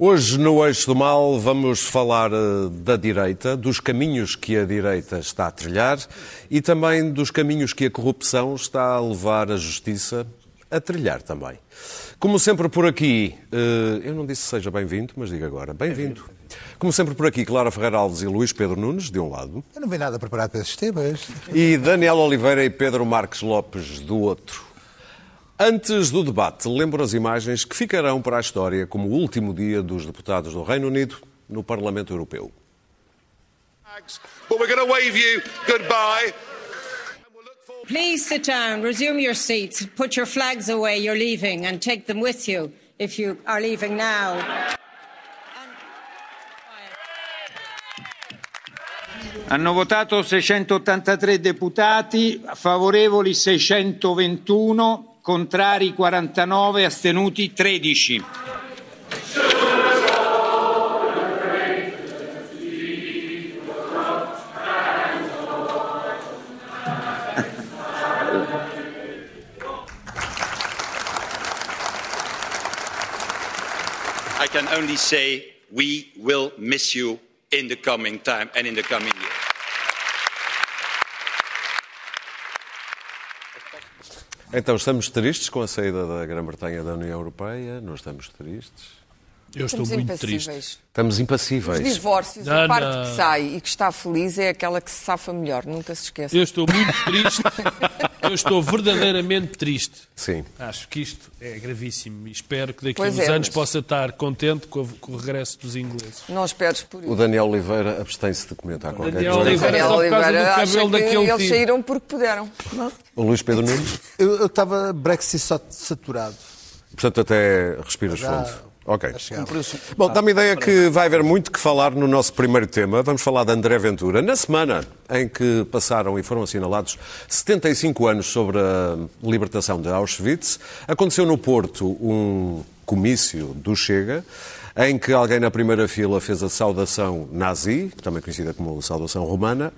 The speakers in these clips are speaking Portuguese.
Hoje, no Eixo do Mal, vamos falar eh, da direita, dos caminhos que a direita está a trilhar e também dos caminhos que a corrupção está a levar a justiça a trilhar também. Como sempre por aqui, eh, eu não disse seja bem-vindo, mas digo agora, bem-vindo. Como sempre por aqui, Clara Ferreira Alves e Luís Pedro Nunes, de um lado. Eu não vi nada preparado para esses temas. E Daniel Oliveira e Pedro Marques Lopes, do outro. Antes do debate, lembro as imagens que ficarão para a história como o último dia dos deputados do Reino Unido no Parlamento Europeu. But we're going to wave you goodbye. Please sit down, resume your seats, put your flags away, you're leaving, and take them with you if you are leaving now. Hanno votato 683 deputati, favorevoli 621, contrari 49, astenuti 13. I can only say we will miss you in the coming time and in the coming years. Então, estamos tristes com a saída da Grã-Bretanha da União Europeia? Não estamos tristes? Eu estou Estamos muito triste. impassíveis. Estamos Os impassíveis. divórcios, Não, a parte não. que sai e que está feliz é aquela que se safa melhor, nunca se esqueça. Eu estou muito triste. Eu estou verdadeiramente triste. Sim. Acho que isto é gravíssimo e espero que daqui a uns é, anos mas- possa estar contente com, o- com o regresso dos ingleses. Não esperes por O isso. Daniel Oliveira abstém-se de comentar qualquer Daniel coisa. Oliveira- Daniel só por causa do Oliveira acha cabelo que daquele eles tipo. saíram porque puderam. O Luís Pedro Nunes, Eu estava Brexit só saturado. portanto, até respiras fundo. Ok. Bom, dá-me a ideia que vai haver muito que falar no nosso primeiro tema. Vamos falar de André Ventura. Na semana em que passaram e foram assinalados 75 anos sobre a libertação de Auschwitz, aconteceu no Porto um comício do Chega, em que alguém na primeira fila fez a saudação nazi, também conhecida como saudação romana,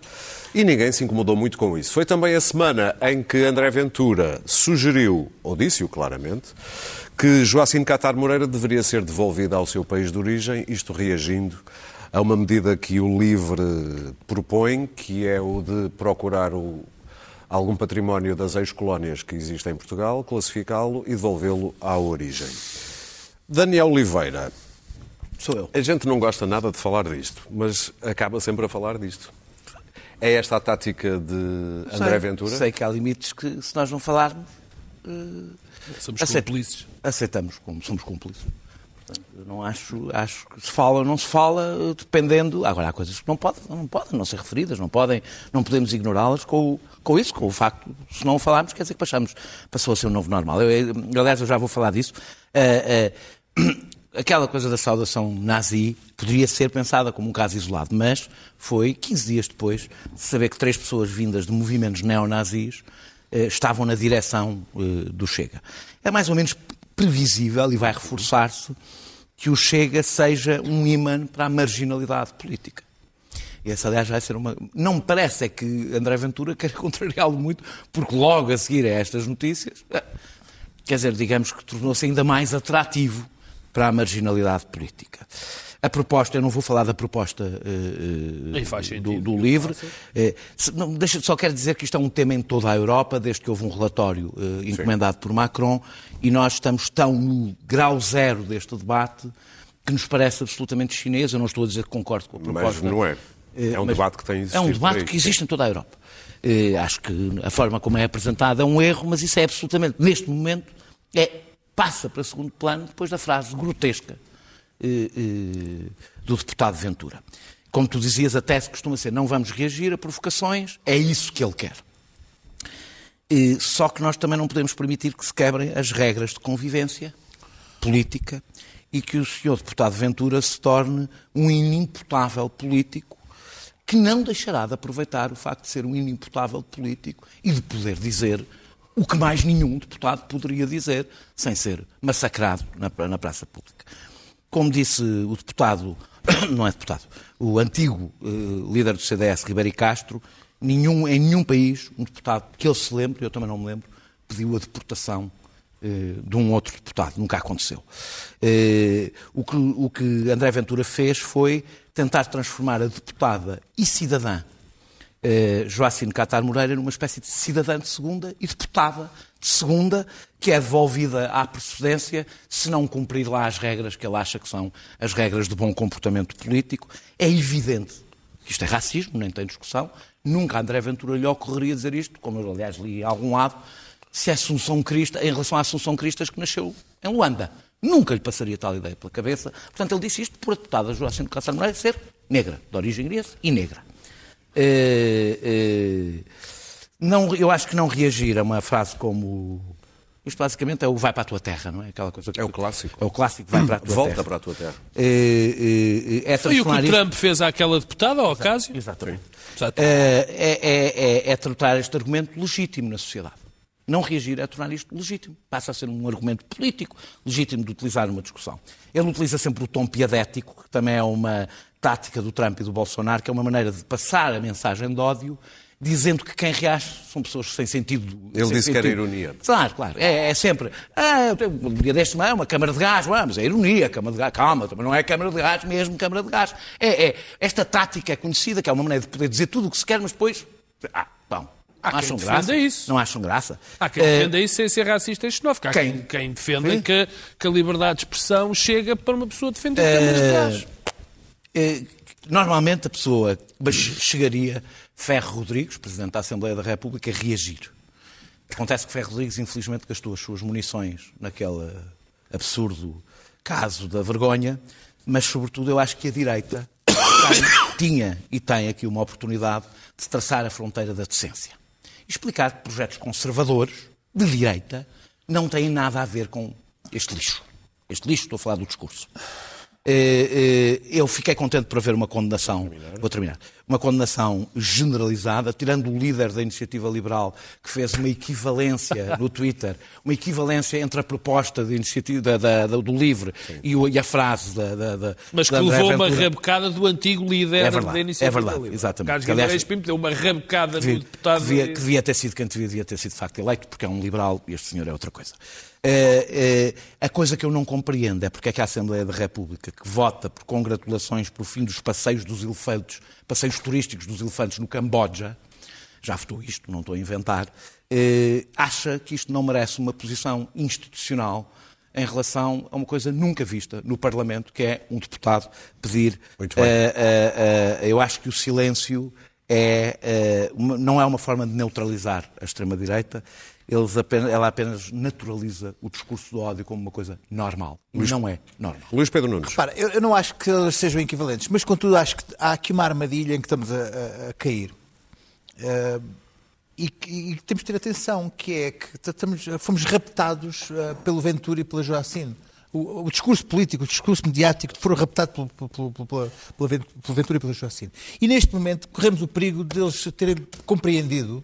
e ninguém se incomodou muito com isso. Foi também a semana em que André Ventura sugeriu, ou disse-o claramente, que Joacim Catar Moreira deveria ser devolvido ao seu país de origem, isto reagindo a uma medida que o LIVRE propõe, que é o de procurar o- algum património das ex-colónias que existem em Portugal, classificá-lo e devolvê-lo à origem. Daniel Oliveira, Sou eu. a gente não gosta nada de falar disto, mas acaba sempre a falar disto. É esta a tática de André sei, Ventura? Sei que há limites que, se nós não falarmos, Somos cúmplices. aceitamos como somos cúmplices. Portanto, não acho, acho que se fala ou não se fala, eh, dependendo. Agora, há coisas que não podem, não podem não ser referidas, não podem, não podemos ignorá-las com, com isso, com o facto, se não o falarmos, quer dizer que passamos, passou a ser um novo normal. Eu, eu- aliás, eu já vou falar disso. Eh, eh, aquela coisa da saudação nazi poderia ser pensada como um caso isolado, mas foi 15 dias depois de saber que três pessoas vindas de movimentos neonazis estavam na direção eh, do Chega. É mais ou menos previsível e vai reforçar-se que o Chega seja um imã para a marginalidade política. Esse, aliás, vai ser uma. Não me parece é que André Ventura queira contrariá-lo muito, porque logo a seguir a estas notícias, eh, quer dizer, digamos que tornou-se ainda mais atrativo para a marginalidade política. A proposta, eu não vou falar da proposta sentido. do, do LIVRE. Eh, não, deixa, só quero dizer que isto é um tema em toda a Europa, desde que houve um relatório eh, encomendado por Macron, e nós estamos tão no grau zero deste debate que nos parece absolutamente chinês. Eu não estou a dizer que concordo com a proposta. Mas não é. É um mas debate que tem existido. É um debate que existe em toda a Europa. Acho que a forma como é apresentado é um erro, mas isso é absolutamente, neste momento, é, passa para segundo plano depois da frase grotesca do deputado Ventura. Como tu dizias, a tese costuma ser não vamos reagir a provocações, é isso que ele quer. Eh, Só que nós também não podemos permitir que se quebrem as regras de convivência política e que o senhor deputado Ventura se torne um inimputável político que não deixará de aproveitar o facto de ser um inimputável político e de poder dizer o que mais nenhum deputado poderia dizer sem ser massacrado na, na praça pública. Como disse o deputado, não é deputado, o antigo eh, líder do CDS, Ribeiro Castro, nenhum, em nenhum país, um deputado que ele se lembre, eu também não me lembro, pediu a deportação eh, de um outro deputado, nunca aconteceu. Eh, o, que, o que André Ventura fez foi tentar transformar a deputada e cidadã eh, Joacine Catar Moreira numa espécie de cidadã de segunda e deputada de segunda, que é devolvida à precedência se não cumprir lá as regras que ele acha que são as regras de bom comportamento político. É evidente que isto é racismo, nem tem discussão. Nunca André Ventura lhe ocorreria dizer isto, como eu, aliás, li em algum lado, se é Assunção Crista, em relação à Assunção Cristas, que nasceu em Luanda. Nunca lhe passaria tal ideia pela cabeça. Portanto, ele disse isto por a deputada Joacine Catar Moreira ser negra, de origem inglesa e negra. Eh, eh, não, eu acho que não reagir a uma frase como. Isto basicamente é o vai para a tua terra, não é? Aquela coisa que É o clássico. É o clássico vai para a tua Volta terra. para a tua terra. Eh, é Foi o que o Trump fez àquela deputada, ao Ocasio? Exatamente. É, é, é, é tratar este argumento legítimo na sociedade. Não reagir é tornar isto legítimo. Passa a ser um argumento político legítimo de utilizar numa discussão. Ele utiliza sempre o tom piadético, que também é uma tática do Trump e do Bolsonaro, que é uma maneira de passar a mensagem de ódio, dizendo que quem reage são pessoas sem sentido. Ele sem disse que era sentido. ironia. Claro, claro. É, é sempre. Ah, eu tenho um dia deste é uma câmara de gás, ah, mas é ironia, câmara de gás. Calma, também não é câmara de gás, mesmo câmara de gás. É, é, esta tática é conhecida, que é uma maneira de poder dizer tudo o que se quer, mas depois. Ah, bom. Há não quem acham defenda graça? isso. Não acham graça? Há quem Eh, defenda isso sem ser racista e xenófobo. Há quem, quem? defenda que, que a liberdade de expressão chega para uma pessoa defender câmaras de gás. Eh, Normalmente a pessoa chegaria, Ferro Rodrigues, Presidente da Assembleia da República, a reagir. Acontece que Ferro Rodrigues, infelizmente, gastou as suas munições naquele absurdo caso da vergonha, mas, sobretudo, eu acho que a direita tem- tinha e tem aqui uma oportunidade de traçar a fronteira da decência. Explicar que projetos conservadores, de direita, não têm nada a ver com este lixo. Este lixo, estou a falar do discurso. Eh, eh, Eu fiquei contente por haver uma condenação, vou terminar, uma condenação generalizada, tirando o líder da iniciativa liberal que fez uma equivalência no Twitter, uma equivalência entre a proposta de iniciativa, da- da- do livre e, o- e a frase da, da, da Mas que levou uma Ventura. rabecada do antigo líder É verdade, da iniciativa. é verdade, Livre. exatamente. Carlos Guimarães Pinto deu uma rabecada que, no deputado. que devia, que devia ter sido quem devia, devia ter sido de facto eleito, porque é um liberal e este senhor é outra coisa. Eh, eh, a coisa que eu não compreendo é porque é que a Assembleia da República, que vota por congratulações pelo fim dos passeios dos elefantes, passeios turísticos dos elefantes no Camboja, já votou isto, não estou a inventar, eh, acha que isto não merece uma posição institucional em relação a uma coisa nunca vista no Parlamento, que é um deputado pedir. Muito bem. eh, eh, eh, eu acho que o silêncio é, eh, uma- não é uma forma de neutralizar a extrema-direita, eles apenas- ela apenas naturaliza o discurso do ódio como uma coisa normal. E não é normal. Luís Pedro Nunes. Repara, eu, eu não acho que elas sejam equivalentes, mas contudo acho que há aqui uma armadilha em que estamos a, a- a cair. Eh, e, e que temos de ter atenção, que é que estamos, fomos raptados eh, pelo Ventura e pela Joacine. O, o discurso político, o discurso mediático foram raptados pelo, pelo, pelo, pela- pelo Ventura e pela Joacine. E neste momento corremos o perigo deles terem compreendido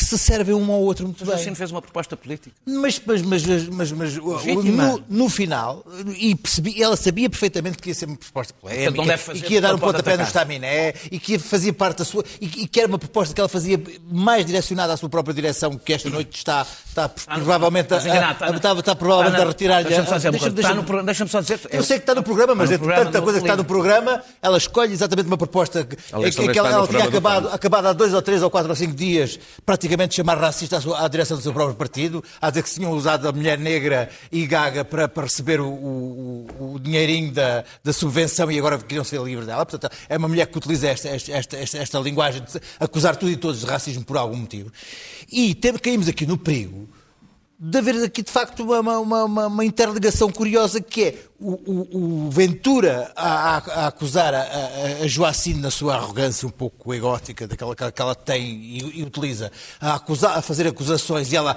que se servem um ao outro muito O bem. Jacino fez uma proposta política. Mas, mas, mas, mas, mas o- Legítima. no, no final, e percebi, ela sabia perfeitamente que ia ser uma proposta polémica não deve fazer e que ia dar um pontapé no estaminé e que ia fazia parte da sua. E, que- e que era uma proposta que ela fazia mais direcionada à sua própria direção, que esta noite está, está provavelmente, a, a, está, está provavelmente Está a retirar-lhe. Deixa-me só dizer uma Deixa-me- só dizer. eu sei que está no programa, mas Está é programa, tanta coisa que está no programa, ela escolhe exatamente uma proposta que, ela, tinha acabado há dois ou três ou quatro ou cinco dias praticamente chamar racista à, direção do seu próprio partido, a dizer que se tinham usado a mulher negra e gaga para, para receber o, o- o dinheirinho da, da subvenção e agora queriam ser livres dela. Portanto, é uma mulher que utiliza esta, esta, esta, esta- linguagem de acusar tudo e todos de racismo por algum motivo. E tem- caímos aqui no perigo de haver aqui de facto uma, uma, uma, uma interligação curiosa que é o, o- o Ventura a, a- a acusar a, a, Joacine na sua arrogância um pouco egótica daquela que, ela tem e, e utiliza a, acusar, a fazer acusações e ela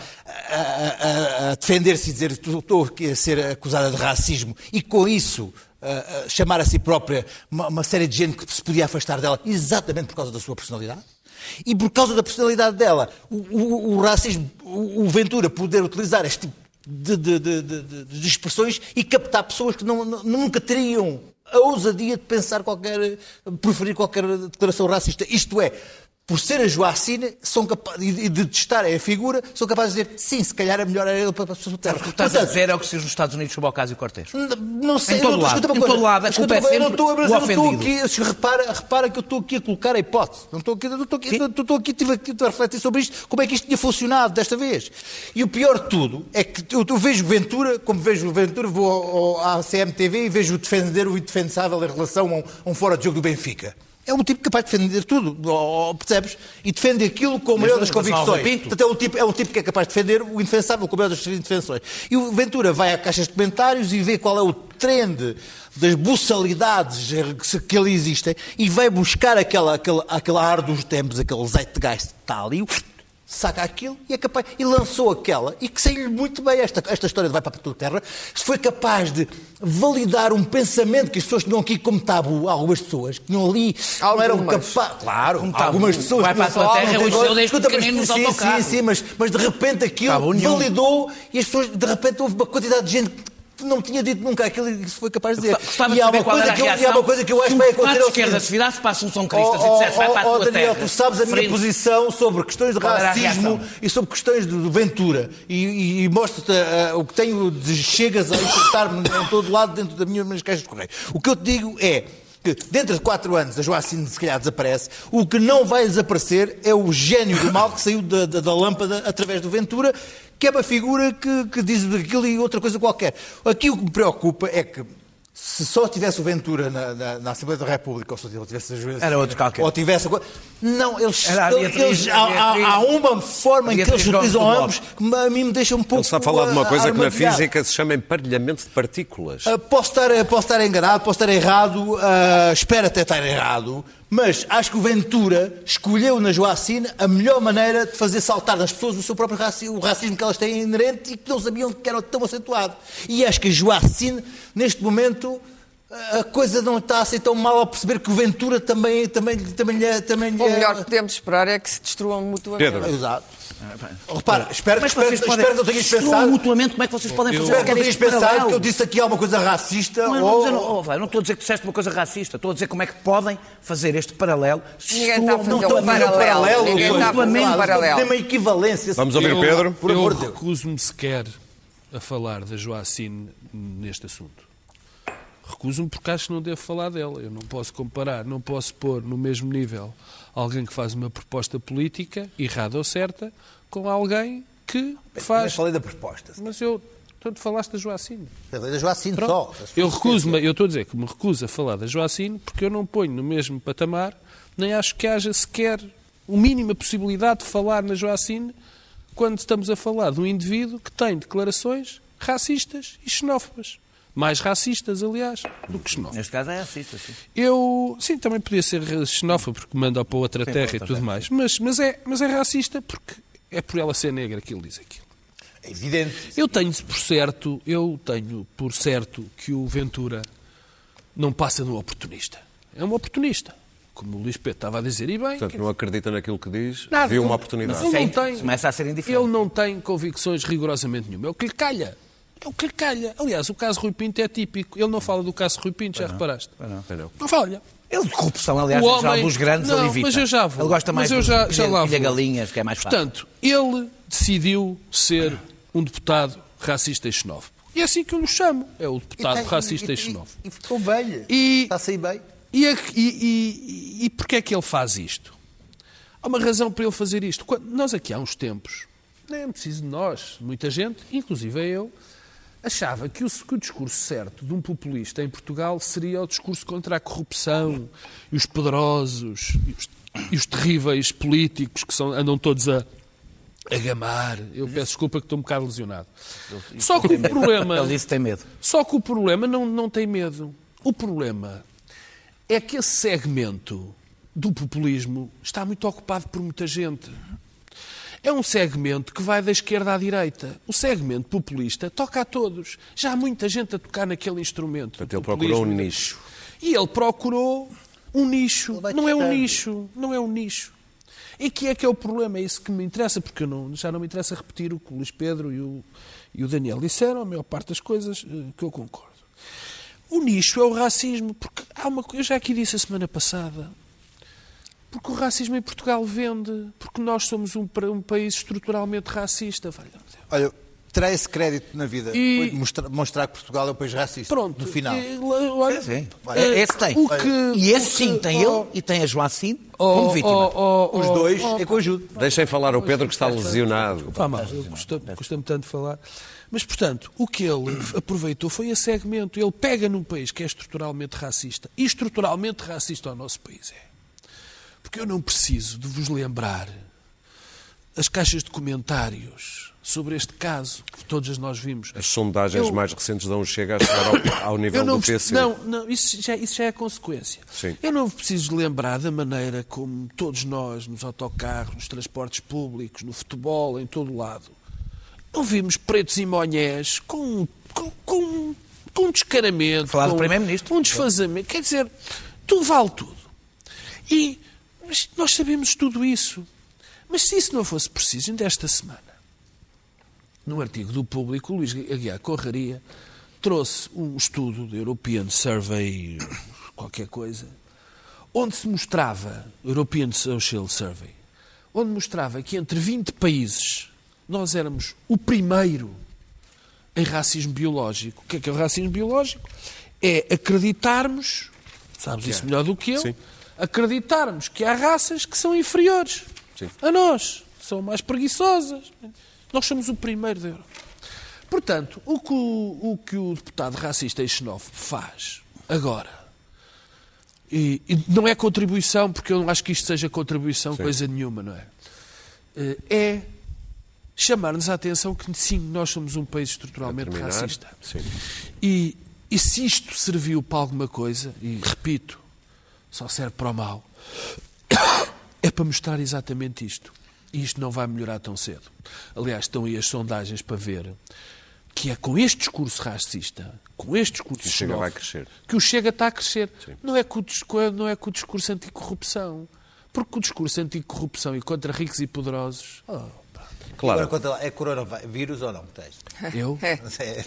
a, defender-se e dizer estou a ser acusada de racismo. E com isso chamar a si própria uma, uma série de gente que se podia afastar dela exatamente por causa da sua personalidade e por causa da personalidade dela, o, o- o racismo, o, o Ventura poder utilizar este tipo de, de- de- de- expressões e captar pessoas que não- nunca teriam a ousadia de pensar qualquer, preferir qualquer declaração racista. Isto é, por ser a Joacina, são capazes, e de testarem a figura, são capazes de dizer sim, se calhar é melhor era ele para a sua terra. O que estás a dizer é o que se diz nos Estados Unidos sobre o Ocasio Cortez. Não sei, Em todo não- lado, escuta em todo lado, a escuta é eu não estou, não estou ofendido. aqui, repara, repara que eu estou aqui a colocar a hipótese. Não estou aqui, não estou aqui, não estou aqui, estive aqui a refletir sobre isto, como é que isto tinha funcionado desta vez. E o pior de tudo é que eu, eu vejo Ventura, como vejo o Ventura, vou ao, ao, à CMTV e vejo-o defender o indefensável em relação a um, a um fora de jogo do Benfica. É um tipo capaz de defender tudo, percebes? E defende aquilo com a maior das convicções. Portanto, é um, tipo, é um tipo que é capaz de defender o indefensável com a maior das indefensões. E o Ventura vai à caixa de comentários e vê qual é o trend das buçalidades que, ali existem e vai buscar aquela, aquela, aquele ar dos tempos, aquele zeitgeist que está ali, saca aquilo e é capaz. E lançou aquela e que saiu-lhe muito bem esta, esta história de Vai para a tua terra. Foi capaz de validar um pensamento que as pessoas tinham aqui como tabu, algumas pessoas que tinham ali, não eram Algumas. capazes. Claro, Como tabu. algumas pessoas Vai para a tua terra, não o tem seu gosto. desde Escuta, mas- pequenino nos sim, sim, sim, mas, mas de repente aquilo Tabu nenhum. validou e as pessoas, de repente houve uma quantidade de gente que não tinha dito nunca aquilo e isso foi capaz de dizer. Gostava e há uma coisa que eu- e há uma coisa que eu acho se que vai acontecer de ao esquerda se virasse para a Assunção Oh, Cristas e oh, dissesse vai oh, para a oh, tua Daniel, terra. tu sabes a minha frente- posição sobre questões de Qual racismo e sobre questões de, Ventura. E, e, e mostro-te ah, o que tenho de chegas a enfrentar-me em todo lado dentro das minhas caixas de correio. O que eu te digo é que dentro de quatro anos a Joacine se calhar desaparece, o que não vai desaparecer é o gênio do mal que saiu da, da- da lâmpada através do Ventura, que é uma figura que, que diz aquilo e outra coisa qualquer. Aqui o que me preocupa é que se só tivesse o Ventura na, na- na Assembleia da República, ou se ele tivesse a Joacine, Era outro qualquer. ou tivesse... Não, eles, Era a Beatriz- eles- há, há- há uma forma em que eles utilizam ambos que a mim me deixa um pouco... Ele está a falar de uma coisa que na física se chama emparelhamento de partículas. Uh, posso, estar, posso estar enganado, posso estar errado, uh, espero até estar errado, mas acho que o Ventura escolheu na Joacine a melhor maneira de fazer saltar nas pessoas o seu próprio racismo, o racismo que elas têm inerente e que não sabiam que era tão acentuado. E acho que a Joacine, neste momento, a coisa não está assim tão mal ao perceber que o Ventura também, também, também, lhe é- também lhe O é- melhor que podemos esperar é que se destruam mutuamente. Pedro. Exato. Repara, espero, Mas espero, vocês espero podem. que não tenhas pensado. mutuamente, como é que vocês podem fazer Espero que não tenhas pensado paralelo? que eu disse aqui alguma coisa racista Não, ou... não, não, não, não, não estou a dizer que disseste uma coisa racista, estou a dizer como é que podem fazer este paralelo. se Ninguém está a estão fazer um mutuamente- paralelo. Ninguém está a fazer um paralelo. Tem uma equivalência. Vamos ouvir o Pedro. Por eu recuso-me sequer a falar da Joacine neste assunto. Recuso-me porque acho que não devo falar dela. Eu não posso comparar, não posso pôr no mesmo nível alguém que faz uma proposta política, errada ou certa, com alguém que Mas faz. falei da proposta. Mas eu. Tanto falaste da Joacine. Falei da Joacine Pronto. só. Eu recuso-me, eu estou a dizer que me recuso a falar da Joacine porque eu não ponho no mesmo patamar, nem acho que haja sequer o mínima possibilidade de falar na Joacine quando estamos a falar de um indivíduo que tem declarações racistas e xenófobas. Mais racistas, aliás, do que xenófobas. Neste caso é racista, sim. Eu, sim, também podia ser xenófobo porque manda para outra terra e outra tudo terra. mais, mas, mas, é, mas é racista porque é por ela ser negra que ele diz aquilo. É evidente. Eu tenho por certo, eu tenho por certo que o Ventura não passa de um oportunista. É um oportunista. Como o Luís Pedro estava a dizer, e bem, Portanto, não acredita naquilo que diz, Nada, viu uma não- oportunidade. Ele não Sim, tem. começa a ser indiferente. ele não tem convicções rigorosamente nenhuma. É o que lhe calha. É o que lhe calha. Aliás, o caso Rui Pinto é típico. Ele não fala do caso Rui Pinto, já reparaste? Não, não. Não fala. Ele de corrupção, aliás, O homem- dos grandes, não, ele evita. mas eu já vou. Ele gosta mais mas eu dos já, já lá pilha vou. galinhas, que é mais fácil. Portanto, ele decidiu ser um deputado racista e xenófobo. E é assim que eu lhe chamo. É o deputado tem- racista e, e- xenófobo. E ficou bem. E- Está a sair bem. E, a- e, e, e porquê é que ele faz isto? Há uma razão para ele fazer isto. Quando- nós aqui há uns tempos, nem é preciso de nós, muita gente, inclusive eu, achava que o, que o discurso certo de um populista em Portugal seria o discurso contra a corrupção e os poderosos e os, e os terríveis políticos que são, andam todos a, a gamar. Eu peço desculpa que estou um bocado lesionado. Só que o problema... Ele disse tem medo. Só que o problema não, não tem medo. O problema é que esse segmento do populismo está muito ocupado por muita gente. É um segmento que vai da esquerda à direita. O segmento populista toca a todos. Já há muita gente a tocar naquele instrumento. Portanto, ele procurou um nicho. E ele procurou um nicho. Não é um nicho. Não é um nicho. E que é que é o problema? É isso que me interessa, porque eu não- já não me interessa repetir o que o Luís Pedro e o, e o Daniel disseram, a maior parte das coisas eh, que eu concordo. O nicho é o racismo, porque há uma coisa, eu já aqui disse a semana passada, Porque o racismo em Portugal vende. Porque nós somos um, um país estruturalmente racista. Olha, terá esse crédito na vida. E- mostrar, mostrar que Portugal é um país racista. Pronto. No final. E, olha, Sim. eh, Esse tem. o que- E esse o sim, que- tem oh, ele e tem a Joacine oh, como vítima. oh, oh, Os oh, dois oh, em conjunto. Deixem falar o Pedro que está lesionado. Vá mal, eu custa- custa-me tanto falar. Mas, portanto, o que ele aproveitou foi esse segmento. Ele pega num país que é estruturalmente racista. E estruturalmente racista ao nosso país é. Porque eu não preciso de vos lembrar as caixas de comentários sobre este caso que todas nós vimos. As sondagens Eu- mais recentes dão um chega a chegar ao, ao nível do PC. não, não, isso já, isso já é consequência. Sim. Eu não preciso de lembrar da maneira como todos nós, nos autocarros, nos transportes públicos, no futebol, em todo o lado, não vimos pretos e monhés com, com, com, com um descaramento, Falar do Primeiro-Ministro. um desfazamento. Quer dizer, tudo vale tudo. E mas nós sabemos tudo isso. Mas se isso não fosse preciso, ainda esta semana, num artigo do público, o Luís Aguiar Corraria trouxe um estudo do European Survey, qualquer coisa, onde se mostrava, European Social Survey, onde mostrava que entre 20 países nós éramos o primeiro em racismo biológico. O que é que é o racismo biológico? É acreditarmos, sabes isso melhor do que eu, Sim. Acreditarmos que há raças que são inferiores Sim. a nós, são mais preguiçosas. Nós somos o primeiro da Europa. Portanto, o que o, o que o deputado racista e xenófobo faz agora, e, e não é contribuição, porque eu não acho que isto seja contribuição, coisa nenhuma, não é? Eh, É chamar-nos a atenção que sim, nós somos um país estruturalmente terminar, racista. sim. E, e se isto serviu para alguma coisa, e repito, só serve para o mal, é para mostrar exatamente isto. E isto não vai melhorar tão cedo. Aliás, estão aí as sondagens para ver que é com este discurso racista, com este discurso o Chega vai crescer. que o Chega está a crescer. Não é, com o, não é com o discurso anticorrupção. Porque o discurso anticorrupção e contra ricos e poderosos... oh, Claro. Agora, é coronavírus ou não que tens? eu? É.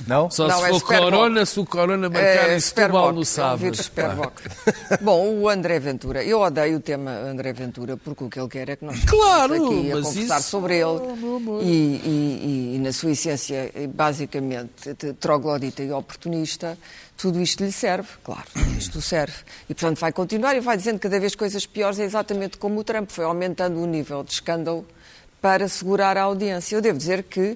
É. Não? Só Não, se é for Superboc. corona, se o corona marcar É, em Setúbal no é um sábado. vírus Superboc. Bom, o André Ventura, eu odeio o tema André Ventura porque o que ele quer é que nós Claro, estamos aqui a conversar isso- sobre ele Oh, amor. e, e- e, na sua essência, basicamente, troglodita e oportunista, tudo isto lhe serve, claro, isto serve. E, portanto, vai continuar e vai dizendo cada vez coisas piores, é exatamente como o Trump, foi aumentando o nível de escândalo para segurar a audiência. Eu devo dizer que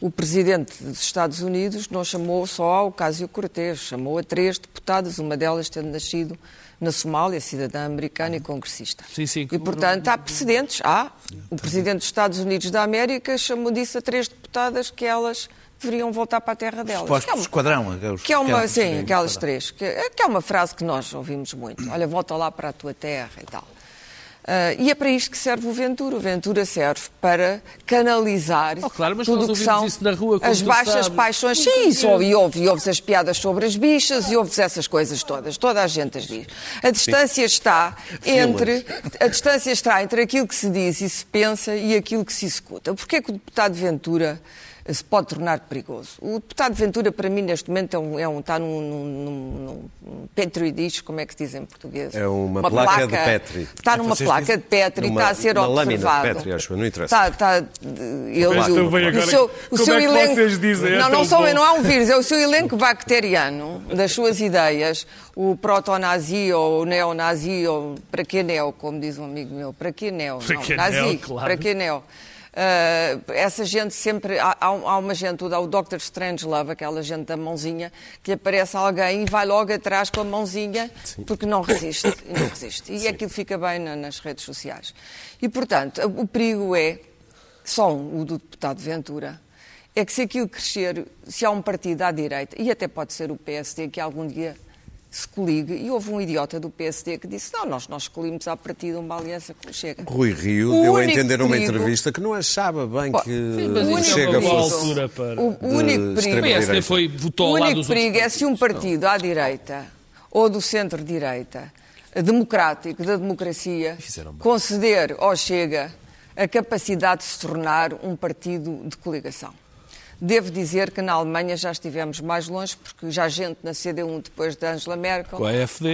o presidente dos Estados Unidos não chamou só ao Ocasio Cortez, chamou a três deputadas, uma delas tendo nascido na Somália, cidadã americana e congressista. Sim, sim, E, portanto, há precedentes. Há. O presidente dos Estados Unidos da América chamou disso a três deputadas que elas deveriam voltar para a terra delas. Postos Que é uma- esquadrão. aqueles- que é uma, sim, aquelas três. Que, que é uma frase que nós ouvimos muito. Olha, volta lá para a tua terra e tal. Ah, e é para isto que serve o Ventura. O Ventura serve para canalizar Oh, claro, mas tudo o que são isso na rua, as baixas sabes. paixões. Sim, isso e ouve, e ouves as piadas sobre as bichas e ouves essas coisas todas. Toda a gente as diz. A distância está entre a distância está entre aquilo que se diz e se pensa e aquilo que se executa. Porquê que o deputado Ventura se pode tornar perigoso? O deputado Ventura, para mim, neste momento, é um, é um- está num, num, num, num petri dish, como é que se diz em português? É uma placa de Petri. Está numa Vocês placa dizem- de Petri, Numa- está a ser uma lâmina de observado. Petri, acho eu, não interessa. Está, está, ele, Mas o- também o agora, seu, o como seu é que elenco, vocês dizem? É não, não, bom. não é um vírus, é o seu elenco bacteriano das suas ideias, o proto-nazi ou o neonazi, ou para que neo, como diz um amigo meu, para que neo? Para Não, que nazi, neo, claro. para que neo? Ah, essa gente sempre. Há, há um- há uma gente, o o Dr. Strangelove, aquela gente da mãozinha, que aparece alguém e vai logo atrás com a mãozinha, porque não resiste. e Não resiste. E aquilo fica bem na- nas redes sociais. E, portanto, o perigo é, só um, o do deputado Ventura, é que se aquilo crescer, se há um partido à direita, e até pode ser o PSD, que algum dia se coligue, e houve um idiota do PSD que disse, não, nós, nós escolhemos à partida uma aliança com o Chega. Rui Rio O deu a entender numa perigo- entrevista que não achava bem Bom, que sim, O único Chega fosse altura para... O, o único perigo, O PSD foi, votou o único perigo é se um partido à direita ou do centro-direita, democrático, da democracia, conceder ao Chega a capacidade de se tornar um partido de coligação. Devo dizer que na Alemanha já estivemos mais longe, porque já gente na CD1 depois de Angela Merkel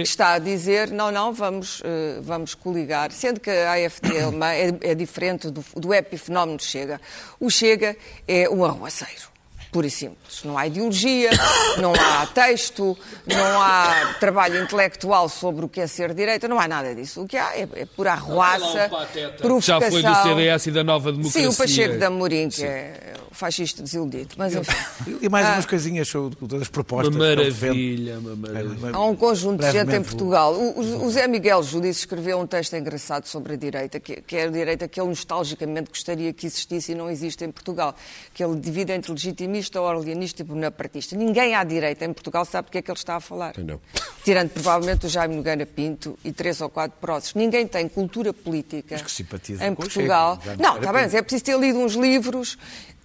está a dizer não, não, vamos, eh, vamos coligar. Sendo que a AfD alemã é, é diferente do, do epifenómeno Chega. O Chega é um arruaceiro. Pura e simples. Não há ideologia, não há texto, não há trabalho intelectual sobre o que é ser direita, não há nada disso. O que há é, é pura arruaça, provocação. Já foi do CDS e da Nova Democracia. Sim, o Pacheco da Amorim, que é o fascista desiludido. Mas, enfim, E mais Ah. umas coisinhas sobre das propostas. Uma maravilha, uma maravilha. Há um conjunto de gente em Portugal. O, o- Zé Miguel Judice escreveu um texto engraçado sobre a direita, que, que é a direita que ele nostalgicamente gostaria que existisse e não existe em Portugal. Que ele divide entre legitimista, orleanista e bonapartista. Ninguém à direita em Portugal sabe do que é que ele está a falar. Não. Tirando provavelmente o Jaime Nogueira Pinto e três ou quatro próximos. Ninguém tem cultura política em Portugal. Não, está bem, é preciso ter lido uns livros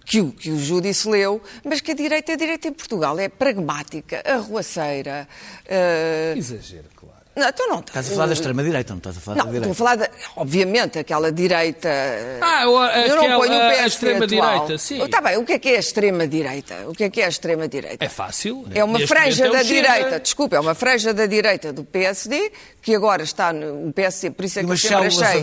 que o, que o Judice leu, mas que a direita, a direita em Portugal é pragmática, arruaceira. eh, Exagero, claro. Não, então não. Estás a falar da extrema-direita, não estás a falar Não, da estou direita. a falar, de, obviamente, aquela direita. Ah, o- eu não aquela- ponho o a PSD extrema-direita, sim. Está bem, o que é que é a extrema-direita? O que é que é a extrema-direita? É fácil. É uma franja é da direita, desculpa, é uma franja da direita do PSD, que agora está no PSD, por isso é E que eu sempre achei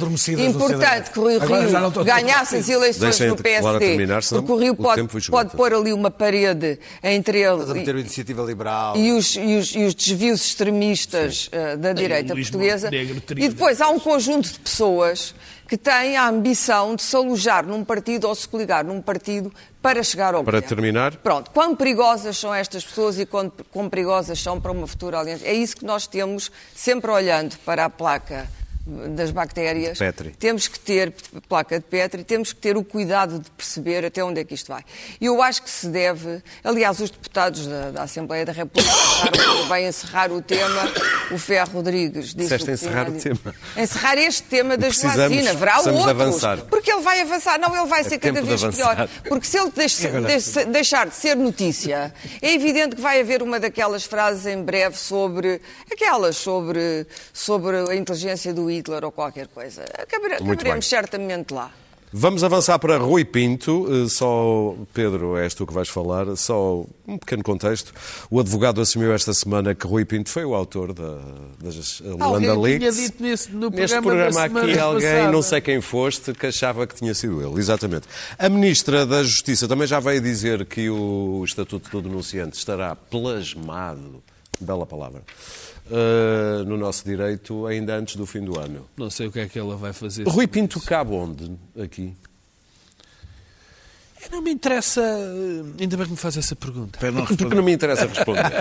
importante que o Rio estou a ganhasse as eleições no PSD, terminar, senão porque o Rio o pode, pode pôr ali uma parede entre ele Estás a meter e, Iniciativa Liberal. e os, e os- e os desvios extremistas eh, da direita Luís portuguesa. Montenegro, E depois há um conjunto de pessoas que têm a ambição de se alojar num partido ou se coligar num partido para chegar ao Para poder. terminar. Pronto, quão perigosas são estas pessoas e quão, quão perigosas são para uma futura aliança? É isso que nós temos, sempre olhando para a placa das bactérias. Petri. Temos que ter, placa de Petri, temos que ter o cuidado de perceber até onde é que isto vai. E eu acho que se deve, aliás, os deputados da, da Assembleia da República acharam bem encerrar o tema, o Ferro Rodrigues disse Disseste encerrar o dizer. tema. Encerrar este tema da vacina. Haverá outros. avançar. Porque ele vai avançar. Não, ele vai ser cada vez pior. Porque se ele deixa- deixa- deixar de ser notícia, é evidente que vai haver uma daquelas frases em breve sobre aquelas sobre, sobre a inteligência do Hitler ou qualquer coisa. Acabare- Acabaremos certamente lá. Vamos avançar para Rui Pinto. Eh, Só, Pedro, és tu que vais falar. Só um pequeno contexto. O advogado assumiu esta semana que Rui Pinto foi o autor da, das Luanda Alguém tinha Leaks. dito nesse, no Neste programa, programa da aqui, alguém, passada. não sei quem foste, que achava que tinha sido ele. Exatamente. A Ministra da Justiça também já veio dizer que o Estatuto do Denunciante estará plasmado, bela palavra, eh, no nosso direito ainda antes do fim do ano. Não sei o que é que ela vai fazer. Rui Pinto cabe onde aqui? Não me interessa. eh, Ainda bem que me faz essa pergunta. Para não Porque não me interessa responder.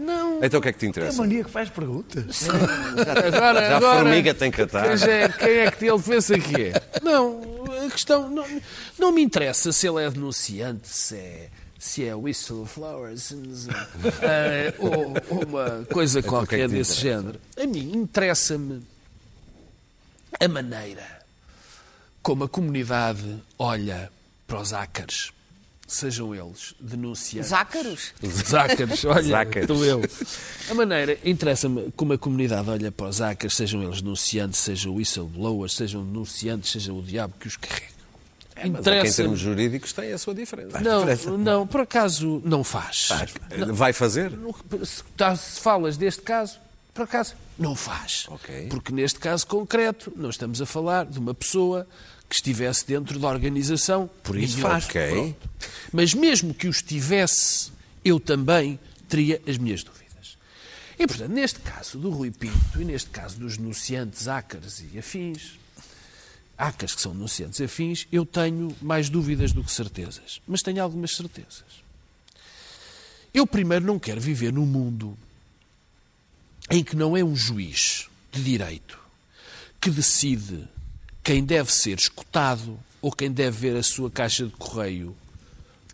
Não. Então o que é que te É a interessa? mania que faz perguntas. Agora, Já a agora, formiga tem catar. Quem, é, quem é que ele pensa que é? Não, a questão. Não, não me interessa se ele é denunciante, se é. Se é whistleblowers eh, ou, ou uma coisa que é qualquer que te desse interessa? género. A mim interessa-me a maneira como a comunidade olha para os ácaros, sejam eles denunciantes. Zácaros? Zácaros, olha, Zácaros. estou eu. A maneira, interessa-me como a comunidade olha para os ácaros, sejam eles denunciantes, sejam whistleblowers, sejam denunciantes, seja o diabo que os carrega. Mas é em termos jurídicos tem a sua diferença. Não, não, por acaso não faz. Vai fazer? Se, tá- se falas deste caso, por acaso, não faz. Ok. Porque neste caso concreto, não estamos a falar de uma pessoa que estivesse dentro da organização. Por isso faz. Ok. Mas mesmo que o estivesse, eu também teria as minhas dúvidas. E, portanto, neste caso do Rui Pinto e neste caso dos denunciantes ácaros e afins, ácaros que são denunciantes e afins, eu tenho mais dúvidas do que certezas. Mas tenho algumas certezas. Eu, primeiro, não quero viver num mundo em que não é um juiz de direito que decide quem deve ser escutado ou quem deve ver a sua caixa de correio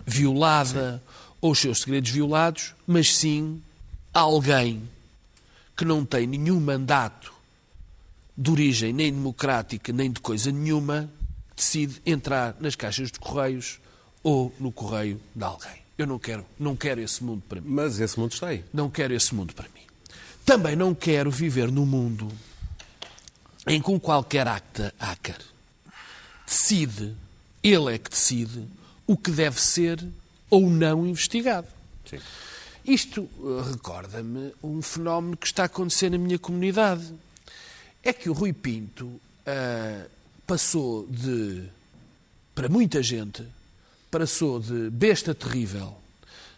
violada ou os seus segredos violados, mas sim alguém que não tem nenhum mandato de origem nem democrática nem de coisa nenhuma decide entrar nas caixas de correios ou no correio de alguém. Eu não quero, não quero esse mundo para mim. Mas esse mundo está aí. Não quero esse mundo para mim. Também não quero viver num mundo em que um qualquer acta hacker decide, ele é que decide, o que deve ser ou não investigado. Isto uh, recorda-me um fenómeno que está a acontecer na minha comunidade. É que o Rui Pinto uh, passou de, para muita gente, passou de besta terrível,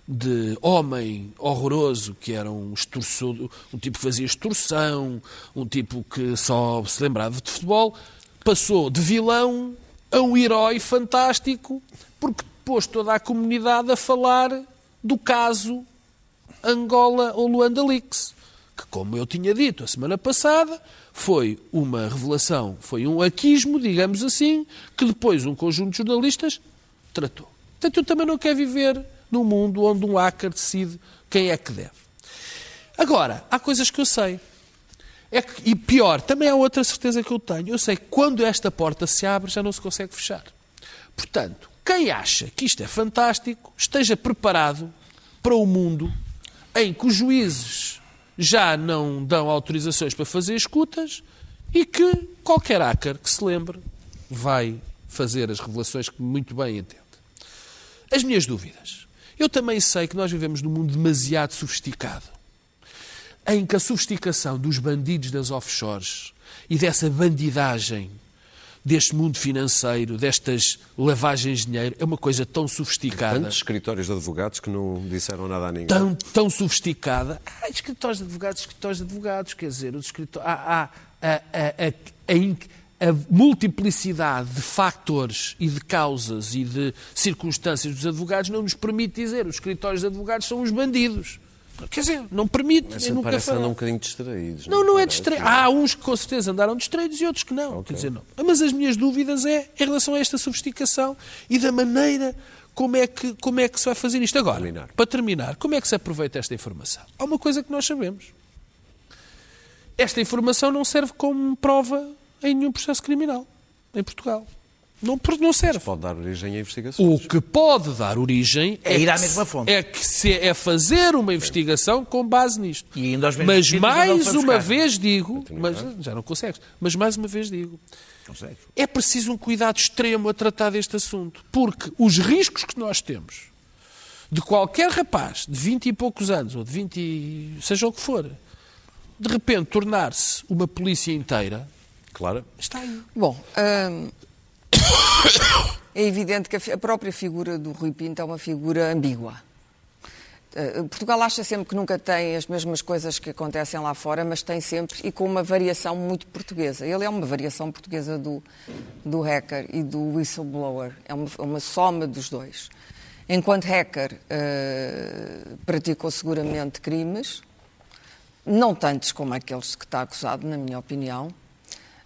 de homem horroroso, que era um extorsor, um tipo que fazia extorsão, um tipo que só se lembrava de futebol, passou de vilão a um herói fantástico, porque pôs toda a comunidade a falar do caso Angola ou Luanda Leaks, que, como eu tinha dito a semana passada, foi uma revelação, foi um aquismo, digamos assim, que depois um conjunto de jornalistas tratou. Portanto, eu também não quero viver num mundo onde um hacker decide quem é que deve. Agora, há coisas que eu sei. É que, e pior, também há outra certeza que eu tenho. Eu sei que quando esta porta se abre, já não se consegue fechar. Portanto, quem acha que isto é fantástico, esteja preparado para o mundo em que os juízes já não dão autorizações para fazer escutas e que qualquer hacker que se lembre vai fazer as revelações que muito bem entende. As minhas dúvidas. Eu também sei que nós vivemos num mundo demasiado sofisticado, em que a sofisticação dos bandidos das offshores e dessa bandidagem deste mundo financeiro, destas lavagens de dinheiro, é uma coisa tão sofisticada. Tantos escritórios de advogados que não disseram nada a ninguém. Tão, tão sofisticada. Há escritórios de advogados, escritórios de advogados, quer dizer, os escritórios, há, há a, a, a, a, multiplicidade de factores e de causas e de circunstâncias dos advogados não nos permite dizer os escritórios de advogados são os bandidos. Quer dizer, não permite. Mas nunca parece andam um bocadinho distraídos. Não, não é Parece? distraído. Há uns que com certeza andaram distraídos e outros que não. Quer dizer, não. Mas as minhas dúvidas é em relação a esta sofisticação e da maneira como é que, como é que se vai fazer isto. Agora, Terminar. para terminar, como é que se aproveita esta informação? Há uma coisa que nós sabemos. Esta informação não serve como prova em nenhum processo criminal em Portugal. Não, não serve. Pode dar origem a investigações. O que pode dar origem É ir à que mesma fonte. É que se é fazer uma investigação com base nisto. E ainda aos Mas mais uma buscar. vez digo, mas já não consegues, mas mais uma vez digo, Consegue. é preciso um cuidado extremo a tratar deste assunto, porque os riscos que nós temos de qualquer rapaz de 20 e poucos anos, ou de 20 e seja o que for, de repente tornar-se uma polícia inteira, Claro. está aí. Bom, hum, é evidente que a própria figura do Rui Pinto é uma figura ambígua. Uh, Portugal acha sempre que nunca tem as mesmas coisas que acontecem lá fora, mas tem sempre e com uma variação muito portuguesa. Ele é uma variação portuguesa do, do hacker e do whistleblower. É uma, uma soma dos dois. Enquanto hacker, uh, praticou seguramente crimes, não tantos como aqueles que está acusado, na minha opinião.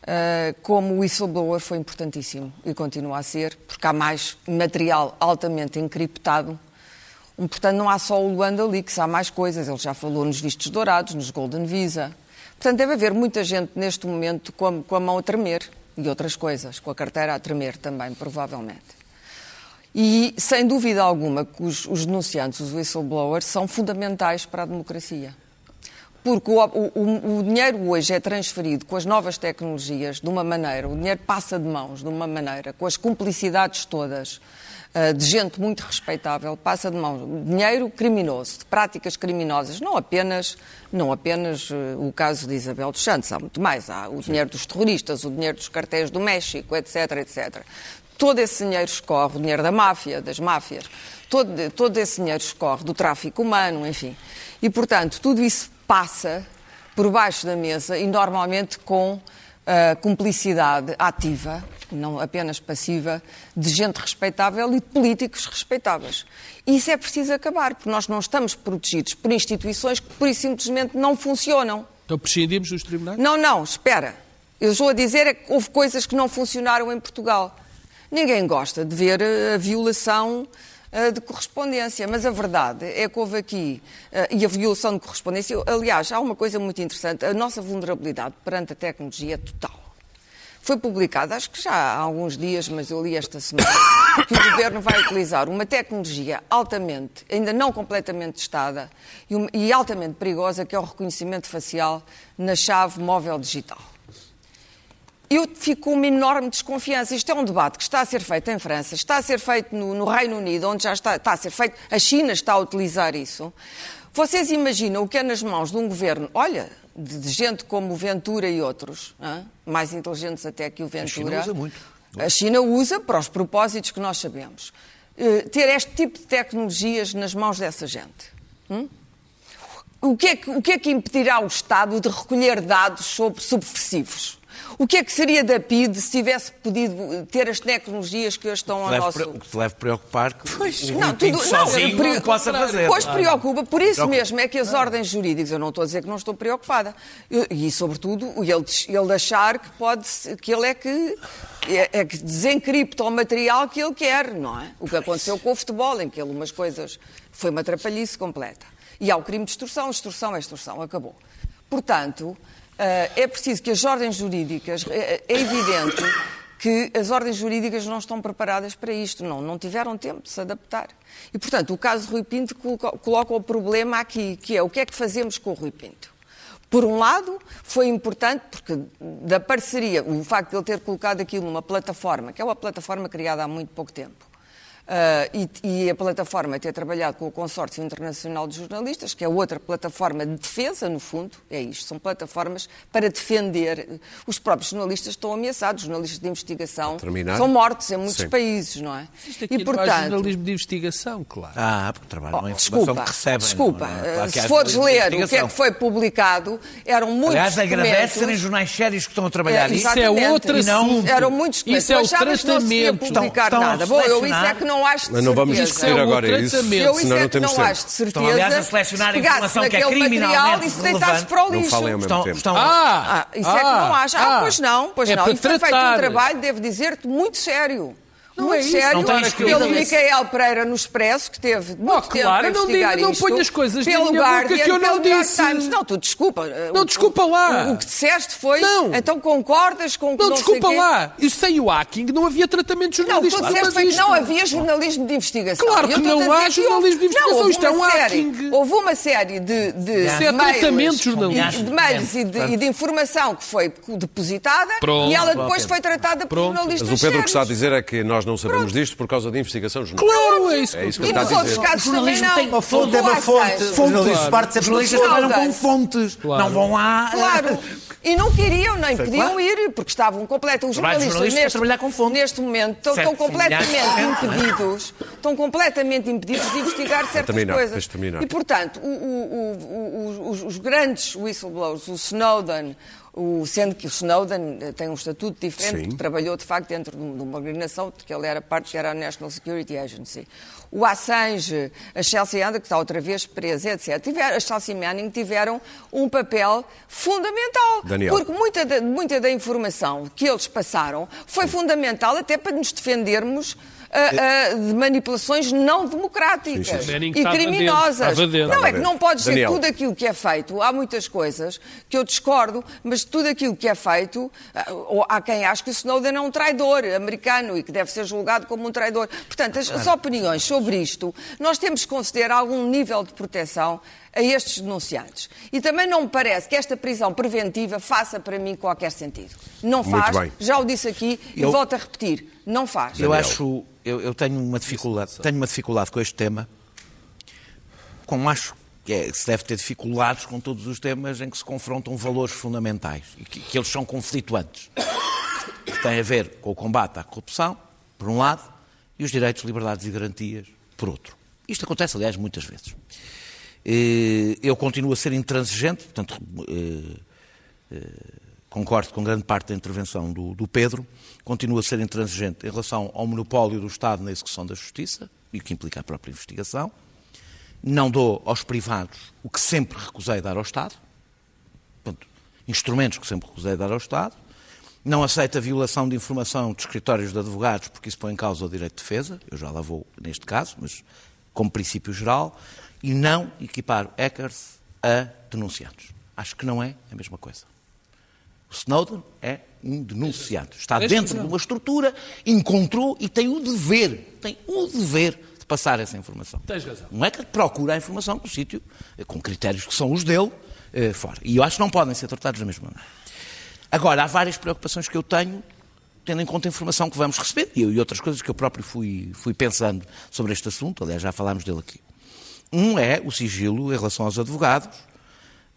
Uh, como whistleblower foi importantíssimo e continua a ser, porque há mais material altamente encriptado. Portanto, não há só o Luanda Leaks, há mais coisas. Ele já falou nos vistos dourados, nos Golden Visa. Portanto, deve haver muita gente neste momento com a, com a mão a tremer e outras coisas, com a carteira a tremer também, provavelmente. E, sem dúvida alguma, os, os denunciantes, os whistleblowers, são fundamentais para a democracia. Porque o, o, o, dinheiro hoje é transferido com as novas tecnologias de uma maneira, o dinheiro passa de mãos de uma maneira, com as cumplicidades todas uh, de gente muito respeitável, passa de mãos dinheiro criminoso, de práticas criminosas, não apenas, não apenas uh, o caso de Isabel dos Santos, há muito mais, há o dinheiro dos terroristas, o dinheiro dos cartéis do México, etc, etc. Todo esse dinheiro escorre, o dinheiro da máfia, das máfias, todo, todo esse dinheiro escorre do tráfico humano, enfim. E, portanto, tudo isso passa por baixo da mesa e normalmente com uh, cumplicidade ativa, não apenas passiva, de gente respeitável e de políticos respeitáveis. E isso é preciso acabar, porque nós não estamos protegidos por instituições que, por e simplesmente, não funcionam. Então prescindimos dos tribunais? Não, não, espera. Eu estou a dizer é que houve coisas que não funcionaram em Portugal. Ninguém gosta de ver a violação de correspondência, mas a verdade é que houve aqui, e a violação de correspondência, aliás, há uma coisa muito interessante, a nossa vulnerabilidade perante a tecnologia é total. Foi publicado, acho que já há alguns dias, mas eu li esta semana, que o Governo vai utilizar uma tecnologia altamente, ainda não completamente testada, e altamente perigosa, que é o reconhecimento facial na chave móvel digital. Eu fico com uma enorme desconfiança. Isto é um debate que está a ser feito em França, está a ser feito no, no Reino Unido, onde já está, está a ser feito, a China está a utilizar isso. Vocês imaginam o que é nas mãos de um governo, olha, de, de gente como o Ventura e outros, hã? mais inteligentes até que o Ventura. China usa muito. A China usa para os propósitos que nós sabemos. Eh, ter este tipo de tecnologias nas mãos dessa gente. Hum? O que, é que, o que é que impedirá o Estado de recolher dados sobre subversivos? O que é que seria da PID se tivesse podido ter as tecnologias que hoje estão ao nosso... O que te deve preocupar que o Não, tudo, não, sozinho pre- não possa fazer. Pois preocupa, por isso Preocupa. mesmo é que as ordens jurídicas, eu não estou a dizer que não estou preocupada, Eu- e sobretudo ele, ele achar que pode, que ele é que, é, é que desencripta o material que ele quer, não é? O que aconteceu com o futebol, em que ele umas coisas, foi uma trapalhice completa. E há o crime de extorsão, extorsão é extorsão, acabou. Portanto, é preciso que as ordens jurídicas, é é evidente que as ordens jurídicas não estão preparadas para isto, não, não tiveram tempo de se adaptar. E, portanto, o caso de Rui Pinto coloca, coloca o problema aqui, que é o que é que fazemos com o Rui Pinto. Por um lado, foi importante, porque da parceria, o facto de ele ter colocado aquilo numa plataforma, que é uma plataforma criada há muito pouco tempo, ah, e, e a plataforma ter trabalhado com o Consórcio Internacional de Jornalistas, que é outra plataforma de defesa, no fundo, é isto, são plataformas para defender. Os próprios jornalistas estão ameaçados, jornalistas de investigação são mortos em muitos Sim. países, não é? Isto aqui E, não portanto, jornalismo de investigação, claro. Ah, porque trabalham Oh, informação desculpa, que recebem. desculpa. não é? Claro que se fores ler o que é que foi publicado, eram muitos Aliás, agradece documentos. serem jornais sérios que estão a trabalhar É, nisso. Isso é não- assunto. Eram muitos documentos. Isso é o que não se tratamento. publicar Estão- estão a nada. Bom, eu isso é que não acho de Mas não vamos certeza. discutir Isso é o agora isso, tratamento. Eu isso senão é não que temos não tempo. acho de certeza. Estão, aliás, a selecionar se informação que é naquele criminalmente material e se deitasse relevante. para o Não lixo. falem ao mesmo Estão, tempo. estão, Ah, Ah, isso é que não acho. Ah, pois não, pois é não. E foi feito um trabalho, devo dizer-te, muito sério. Não muito é isso, sério, não tem pelo isso. Micael Pereira no Expresso, que teve muito Oh, tempo claro, a não investigar diga- não isto, ponha as coisas pelo boca Guardian, que eu não pelo New York disse. Times. Não, tu desculpa. Não, O- desculpa lá. O, o que disseste foi, Não. então concordas com o que Não, não sei desculpa quê? lá. Isso sem o hacking não havia tratamento Não, tu jornalístico. disseste foi que isto- não havia jornalismo de investigação. Claro E que não há que jornalismo de investigação, Não, houve isto é um uma série- hacking. Houve uma série de, de é mails tratamento jornalístico. e de mails e de, e de informação que foi depositada Pronto. e ela depois foi tratada por jornalistas Mas o Pedro o que está a dizer é que nós não sabemos disto por causa da investigação jornalística. Claro, é isso. É isso que E nos outros casos também jornalismo não. tem uma fonte, é uma fonte. Jornalistas Claro. partem Os jornalistas trabalham com fontes, Claro. não vão lá... Claro. E não queriam, nem podiam claro. ir, porque estavam completamente. Os jornalistas, jornalistas neste, trabalhar com fontes. neste momento, estão, estão milhares completamente impedidos. Estão completamente impedidos de investigar certas terminar, coisas. E, portanto, o- o- o- o- os, os grandes whistleblowers, o Snowden, o, sendo que o Snowden eh, tem um estatuto diferente, Sim. porque trabalhou de facto dentro de um- uma organização de que ele era parte, que era a National Security Agency. O Assange, a Chelsea Handler, que está outra vez presa, etc. Tiveram, a Chelsea Manning tiveram um papel fundamental. Daniel. Porque muita da, muita da informação que eles passaram foi fundamental até para nos defendermos ah, ah, de manipulações não democráticas Sim, sim, e estava criminosas. dentro, estava dentro. Não, é que não pode ser Daniel. tudo aquilo que é feito. Há muitas coisas que eu discordo, mas tudo aquilo que é feito, ou há quem ache que o Snowden é um traidor americano e que deve ser julgado como um traidor. Portanto, as, as opiniões sobre isto, nós temos que conceder algum nível de proteção a estes denunciantes. E também não me parece que esta prisão preventiva faça para mim qualquer sentido. Não faz, já o disse aqui e Eu- volto a repetir, não faz. Eu Daniel. acho, eu, eu tenho uma dificuldade, tenho uma dificuldade com este tema, como acho que é, se deve ter dificuldades com todos os temas em que se confrontam valores fundamentais e que, que eles são conflituantes, que têm a ver com o combate à corrupção, por um lado, e os direitos, liberdades e garantias, por outro. Isto acontece, aliás, muitas vezes. Eh, Eu continuo a ser intransigente, portanto, eh, concordo com grande parte da intervenção do, do Pedro, continuo a ser intransigente em relação ao monopólio do Estado na execução da justiça, e o que implica a própria investigação. Não dou aos privados o que sempre recusei dar ao Estado, portanto, instrumentos que sempre recusei dar ao Estado. Não aceito a violação de informação de escritórios de advogados, porque isso põe em causa o direito de defesa, eu já lá vou neste caso, mas como princípio geral, e não equipar hackers a denunciados. Acho que não é a mesma coisa. O Snowden é um denunciado. Está dentro de uma estrutura, encontrou e tem o dever, tem o dever de passar essa informação. Tens razão. Não é que procura a informação no sítio, eh, com critérios que são os dele, eh, fora. E eu acho que não podem ser tratados da mesma maneira. Agora, há várias preocupações que eu tenho, tendo em conta a informação que vamos receber e, e outras coisas que eu próprio fui, fui pensando sobre este assunto, aliás, já falámos dele aqui. Um é o sigilo em relação aos advogados.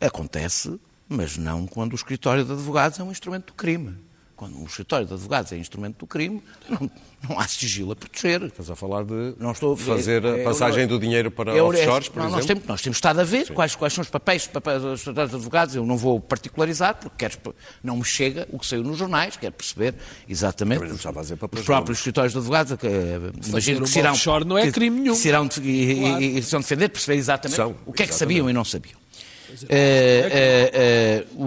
Acontece, mas não quando o escritório de advogados é um instrumento do crime. Quando um escritório de advogados é instrumento do crime, não, não há sigilo a proteger. Estás a falar de Não estou fazer é- a passagem é- do dinheiro para é- offshores, por não, exemplo? Nós temos, nós temos estado a ver quais, quais são os papéis, papéis dos escritórios de advogados. Eu não vou particularizar, porque queres, não me chega o que saiu nos jornais, quero perceber exatamente os, a os próprios escritórios de advogados. Que, eh, imagino um que se irão, offshore não é crime nenhum. que se irão de- e, e- Claro. e se irão defender, perceber exatamente São, o que é que exatamente. sabiam e não sabiam. Eh, eh, eh, o,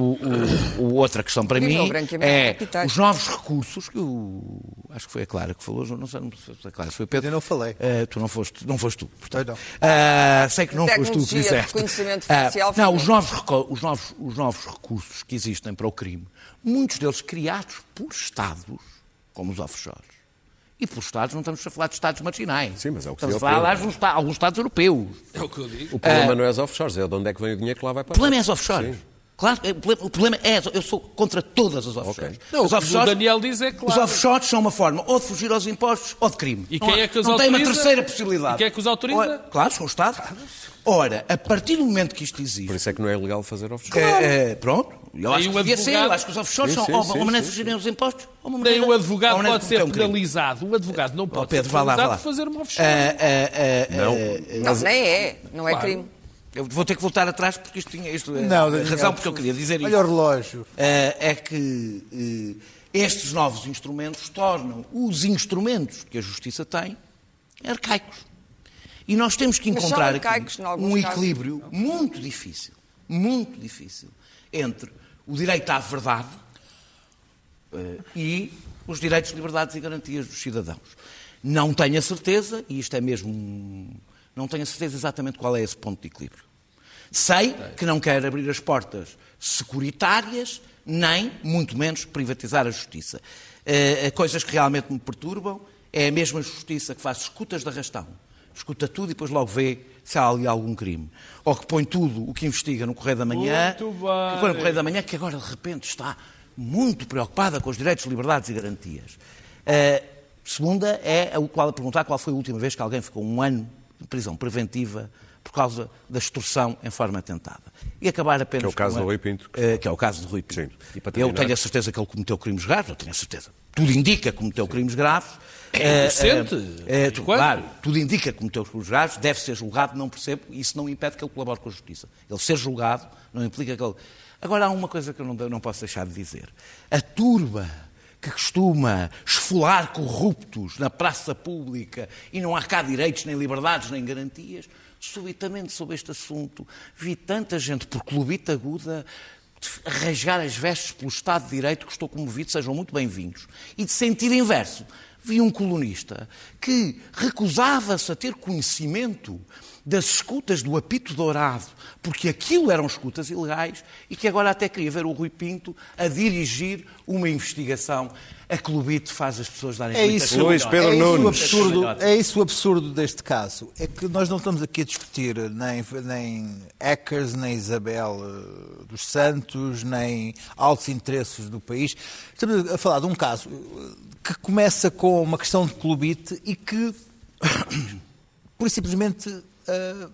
o- o outra questão para mim é os novos recursos que o, acho que foi a Clara que falou, não sei, não sei se foi a Clara, foi o Pedro. Eu não falei. Eh, tu não foste, não foste tu. Portanto. Ah, sei que não foste tu que disseste. reconhecimento Ah, facial não, os novos, os, novos, os novos recursos que existem para o crime, muitos deles criados por Estados, como os offshores. E por Estados, não estamos a falar de Estados marginais. Sim, mas é o que Estamos a falar de alguns Esta- alguns Estados europeus. É o que eu digo. O problema não é os offshores, é de onde é que vem o dinheiro que lá vai para O problema é as offshores. Sim. Claro, é, o problema- o problema é, eu sou contra todas as offshores. Não, As o que o Daniel diz é claro. Os offshores são uma forma ou de fugir aos impostos ou de crime. E Não quem há- é que os Não tem uma autoriza? terceira possibilidade. E quem é que os autoriza? Ora, claro, são o Estado. Ora, a partir do momento que isto existe, Por isso é que não é legal fazer offshore. é, é, pronto, eu acho o que devia ser, advogado- eu acho que os offshores Sim, são sim, ou uma maneira de fugirem os impostos ou uma Nem maneira, o advogado maneira pode de ser um crime. penalizado. O advogado não pode Pedro, ser penalizado lá. por fazer uma offshore. Ah, ah, ah, Não. ah, Não, nem é. Não é Claro. crime. eu vou ter que voltar atrás porque isto tinha isto, é Não, a razão porque eu queria dizer isto. Olha o relógio. eh, é que eh, estes novos instrumentos tornam os instrumentos que a justiça tem arcaicos. E nós temos que encontrar arcaicos, aqui um casos. equilíbrio muito difícil, muito difícil, entre o direito à verdade eh, e os direitos, liberdades e garantias dos cidadãos. Não tenho a certeza, e isto é mesmo. Não tenho a certeza exatamente qual é esse ponto de equilíbrio. Sei que não quer abrir as portas securitárias, nem, muito menos, privatizar a justiça. Eh, coisas que realmente me perturbam é a mesma justiça que faz escutas de arrastão. Escuta tudo e depois logo vê se há ali algum crime. Ou que põe tudo o que investiga no Correio da Manhã. Muito que põe no bem. Correio da Manhã, que agora de repente está muito preocupada com os direitos, liberdades e garantias. Eh, segunda é o qual a perguntar qual foi a última vez que alguém ficou um ano de prisão preventiva por causa da extorsão em forma tentada. E acabar apenas Que é o caso com a- do Rui Pinto. Eh, que é o caso do Rui Pinto. Sim. E para Eu tenho a certeza que ele cometeu crimes graves, eu tenho a certeza. Tudo indica que cometeu crimes graves. É inocente. Eh, eh, tu- claro, tudo indica que cometeu crimes graves, deve ser julgado, não percebo, isso não impede que ele colabore com a justiça. Ele ser julgado não implica que ele. Agora há uma coisa que eu não, não posso deixar de dizer. A turba que costuma esfolar corruptos na praça pública e não há cá direitos, nem liberdades, nem garantias, subitamente sobre este assunto vi tanta gente por clubita aguda rasgar as vestes pelo Estado de Direito que estou comovido, sejam muito bem-vindos. E de sentido inverso, vi um colunista que recusava-se a ter conhecimento das escutas do apito dourado, porque aquilo eram escutas ilegais, e que agora até queria ver o Rui Pinto a dirigir uma investigação. A Clubite faz as pessoas darem É isso, Luís. Pedro é isso o Nunes. absurdo, é isso o absurdo deste caso. É que nós não estamos aqui a discutir nem, nem hackers, nem Isabel eh, dos Santos, nem altos interesses do país. Estamos a falar de um caso eh, que começa com uma questão de clubite e que, por simplesmente, eh,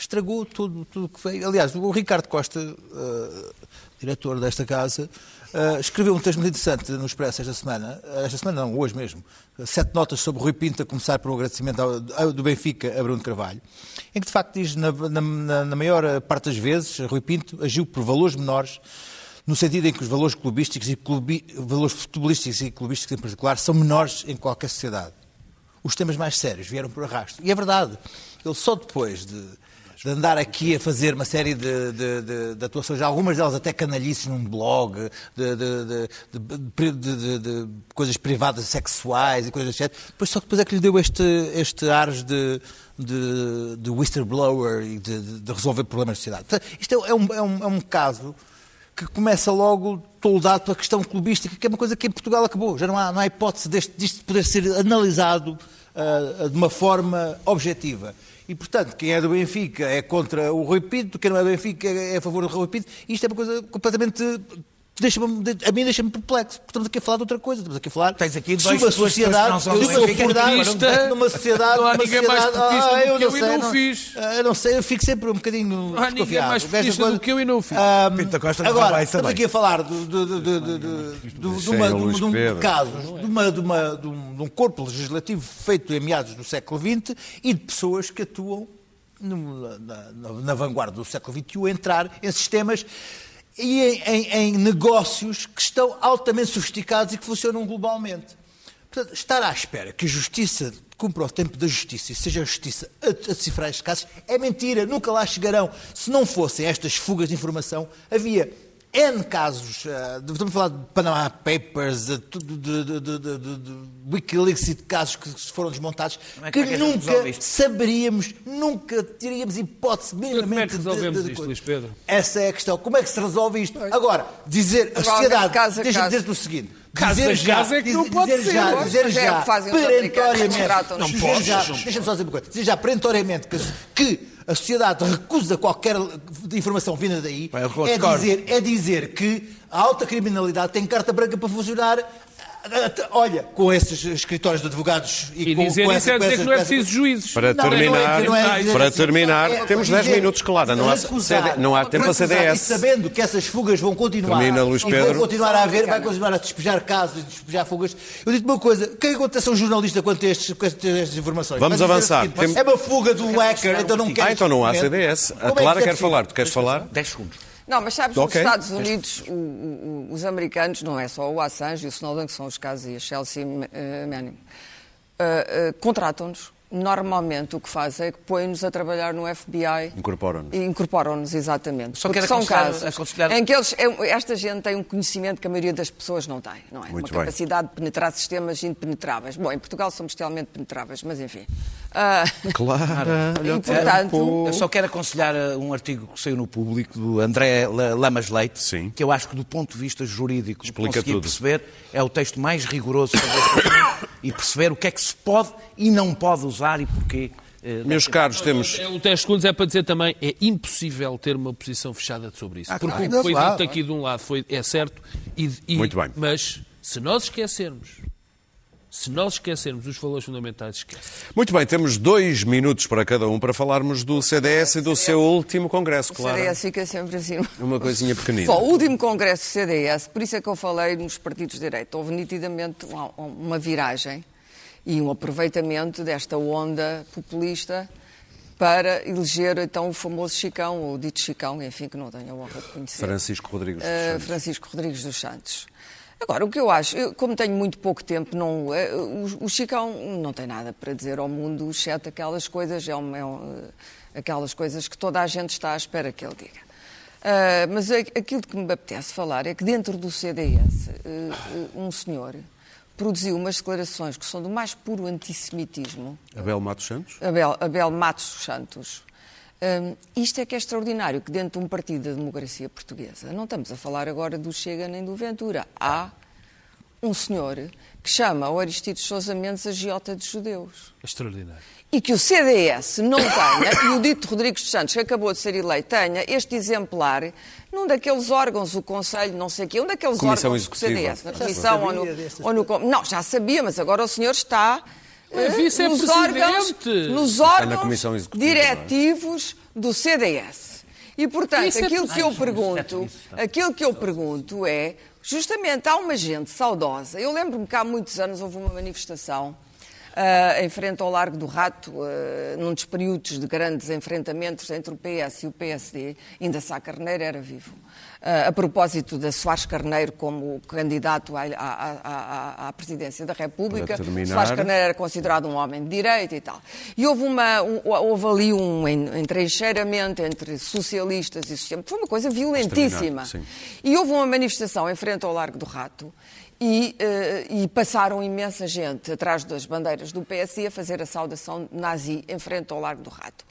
estragou tudo tudo que veio. Aliás, o Ricardo Costa, eh, diretor desta casa, eh, escreveu um texto muito interessante no Expresso esta semana, eh, esta semana não, hoje mesmo, sete notas sobre Rui Pinto, a começar um agradecimento ao- do Benfica a Bruno Carvalho, em que de facto diz, na- na- na maior parte das vezes, Rui Pinto agiu por valores menores, no sentido em que os valores clubísticos e clubi, valores futebolísticos e clubísticos em particular são menores em qualquer sociedade os temas mais sérios vieram por arrasto. E é verdade, ele só depois de, de andar aqui a fazer uma série de, de- de- de atuações, algumas delas até canalhices num blog, de, de- de- de- de- de- de coisas privadas sexuais e coisas assim, depois só depois é que lhe deu este, este ares de, de, de whistleblower e de, de- de resolver problemas da sociedade. Isto é, é um, é um- é um caso que começa logo toldado pela questão clubística, que é uma coisa que em Portugal acabou. Já não há, não há hipótese deste, disto poder ser analisado ah, de uma forma objetiva. E, portanto, quem é do Benfica é contra o Rui Pinto, quem não é do Benfica é a favor do Rui Pinto. Isto é uma coisa completamente deixa-me- de- a mim deixa-me perplexo, porque estamos aqui a falar de outra coisa, estamos aqui a falar Tens aqui sobre dois- uma sociedade, portista. numa sociedade, Não há numa ninguém mais sociedade, portista ah, do eu que não eu e não fiz. ah, eu não sei, eu fico sempre um bocadinho Não há ninguém desconfiado. mais portista do que eu e não fiz. Ah, Pinto Costa não agora, vai estamos também. aqui a falar de, uma, de, um- de um de, uma, de, uma, de, um, de um corpo legislativo feito em meados do século XX e de pessoas que atuam no- na, na- na vanguarda do século XXI a entrar em sistemas e em, em- em negócios que estão altamente sofisticados e que funcionam globalmente. Portanto, estar à espera que a justiça cumpra o tempo da justiça e seja a justiça a, a decifrar estes casos é mentira, nunca lá chegarão. Se não fossem estas fugas de informação, havia N casos, de- estamos a falar de Panama Papers, de, tudo- de, de, de, de, de- de Wikileaks e de casos que foram desmontados, é que- que é que nunca saberíamos, nunca teríamos hipótese minimamente como é que resolvemos de- de isto. Luís Pedro? Essa é a questão. Como é que se resolve isto? Agora, dizer a sociedade. Deixa-me dizer-te o seguinte. Caso dizer já, caso é que não dizer- pode dizer ser. Já, Pois, dizer é o já, que fazem os americanos, perentoriamente. dizer Não já, não Deixa-me só dizer uma coisa. Dizer já perentoriamente que, que a sociedade recusa qualquer informação vinda daí é dizer, é dizer que a alta criminalidade tem carta branca para funcionar. Olha, com esses escritórios de advogados e, E com, dizer com isso é com dizer que não é preciso juízes. Para não, não é terminar, não é dizer para terminar, É temos 10 dizer, minutos, claro, não há, recusar, CD não há tempo a recusar, CDS. E sabendo que essas fugas vão continuar, Termina, Luís Pedro. vão continuar a haver, vai continuar a despejar casos e despejar fugas. Eu digo-te uma coisa, o que é que acontece a um jornalista quando tem estes, estas estas informações? Vamos Vai avançar. seguinte, Tem- É uma fuga do hacker, então não quer Ah, então não há. CDS. A é que Clara é quer falar. Tu queres falar? 10 segundos. Não, mas sabes, Ok. nos Estados Unidos, o- o- os americanos, não é só o Assange e o Snowden, que são os casos, e a Chelsea uh, Manning, uh, uh, contratam-nos. Normalmente o que fazem é que põem-nos a trabalhar no FBI. Incorporam-nos. Incorporam-nos, exatamente. Só Porque quero são casos aconselhar- em que eles, é- esta gente tem um conhecimento que a maioria das pessoas não tem, não é? Muito Uma bem. capacidade de penetrar sistemas impenetráveis. Bom, em Portugal somos extremamente penetráveis, mas enfim. Ah, Clara, e portanto, Eu só quero aconselhar uh, um artigo que saiu no público do André La- Lamas Leite, Sim. que eu acho que do ponto de vista jurídico Explica consegui tudo. perceber, é o texto mais rigoroso sobre este e perceber o que é que se pode e não pode usar e porquê. uh, Meus caros, temos. É, O 10 segundos é para dizer também é impossível ter uma posição fechada sobre isso. Ah, porque claro. o que foi Claro, dito aqui de um lado foi, é certo. E, e- Muito bem. Mas se nós esquecermos, se nós esquecermos os valores fundamentais, esquece. Muito bem, temos dois minutos para cada um para falarmos do CDS e do seu último congresso, o claro. CDS fica sempre assim. Uma coisinha pequenina. Só o último congresso do CDS, por isso é que eu falei nos partidos de direita, houve nitidamente uma viragem e um aproveitamento desta onda populista para eleger então o famoso Chicão, ou dito Chicão, enfim, que não tenho a honra de conhecer. Francisco Rodrigues. dos Uh, Santos. Francisco Rodrigues dos Santos. Agora, o que eu acho, eu, como tenho muito pouco tempo, não, eh, o, o Chicão não tem nada para dizer ao mundo, exceto aquelas coisas, é um- é um, eh, aquelas coisas que toda a gente está à espera que ele diga. Mas aquilo que me apetece falar é que dentro do CDS, eh, eh, um senhor produziu umas declarações que são do mais puro antissemitismo, Abel Matos Santos? Abel, Abel Matos Santos. Hum, isto é que é extraordinário, que dentro de um partido da democracia portuguesa, não estamos a falar agora do Chega nem do Ventura, há um senhor que chama o Aristides Sousa Mendes a giota de judeus. Extraordinário. E que o CDS não tenha, e o dito Rodrigues dos Santos, que acabou de ser eleito, tenha este exemplar num daqueles órgãos, o Conselho, não sei o quê, um daqueles Comissão órgãos do Executiva. CDS, na Comissão ou no, ou no... Não, já sabia, mas agora o senhor está Mas eh, é nos órgãos, nos na órgãos Comissão Executiva, não é? diretivos do CDS. E, portanto, é aquilo que eu possível. pergunto, aquilo que eu pergunto é, justamente há uma gente saudosa. Eu lembro-me que há muitos anos houve uma manifestação ah, em frente ao Largo do Rato, ah, num dos períodos de grandes enfrentamentos entre o PS e o PSD, ainda Sá Carneiro era vivo. Ah, a propósito da Soares Carneiro como candidato à, à- à- à- presidência da República. Soares Carneiro era considerado um homem de direita e tal. E houve, uma, um- houve ali um en- entrincheiramento entre socialistas e socialistas. Foi uma coisa violentíssima. E houve uma manifestação em frente ao Largo do Rato e, eh, e passaram imensa gente atrás das bandeiras do PSD a fazer a saudação nazi em frente ao Largo do Rato.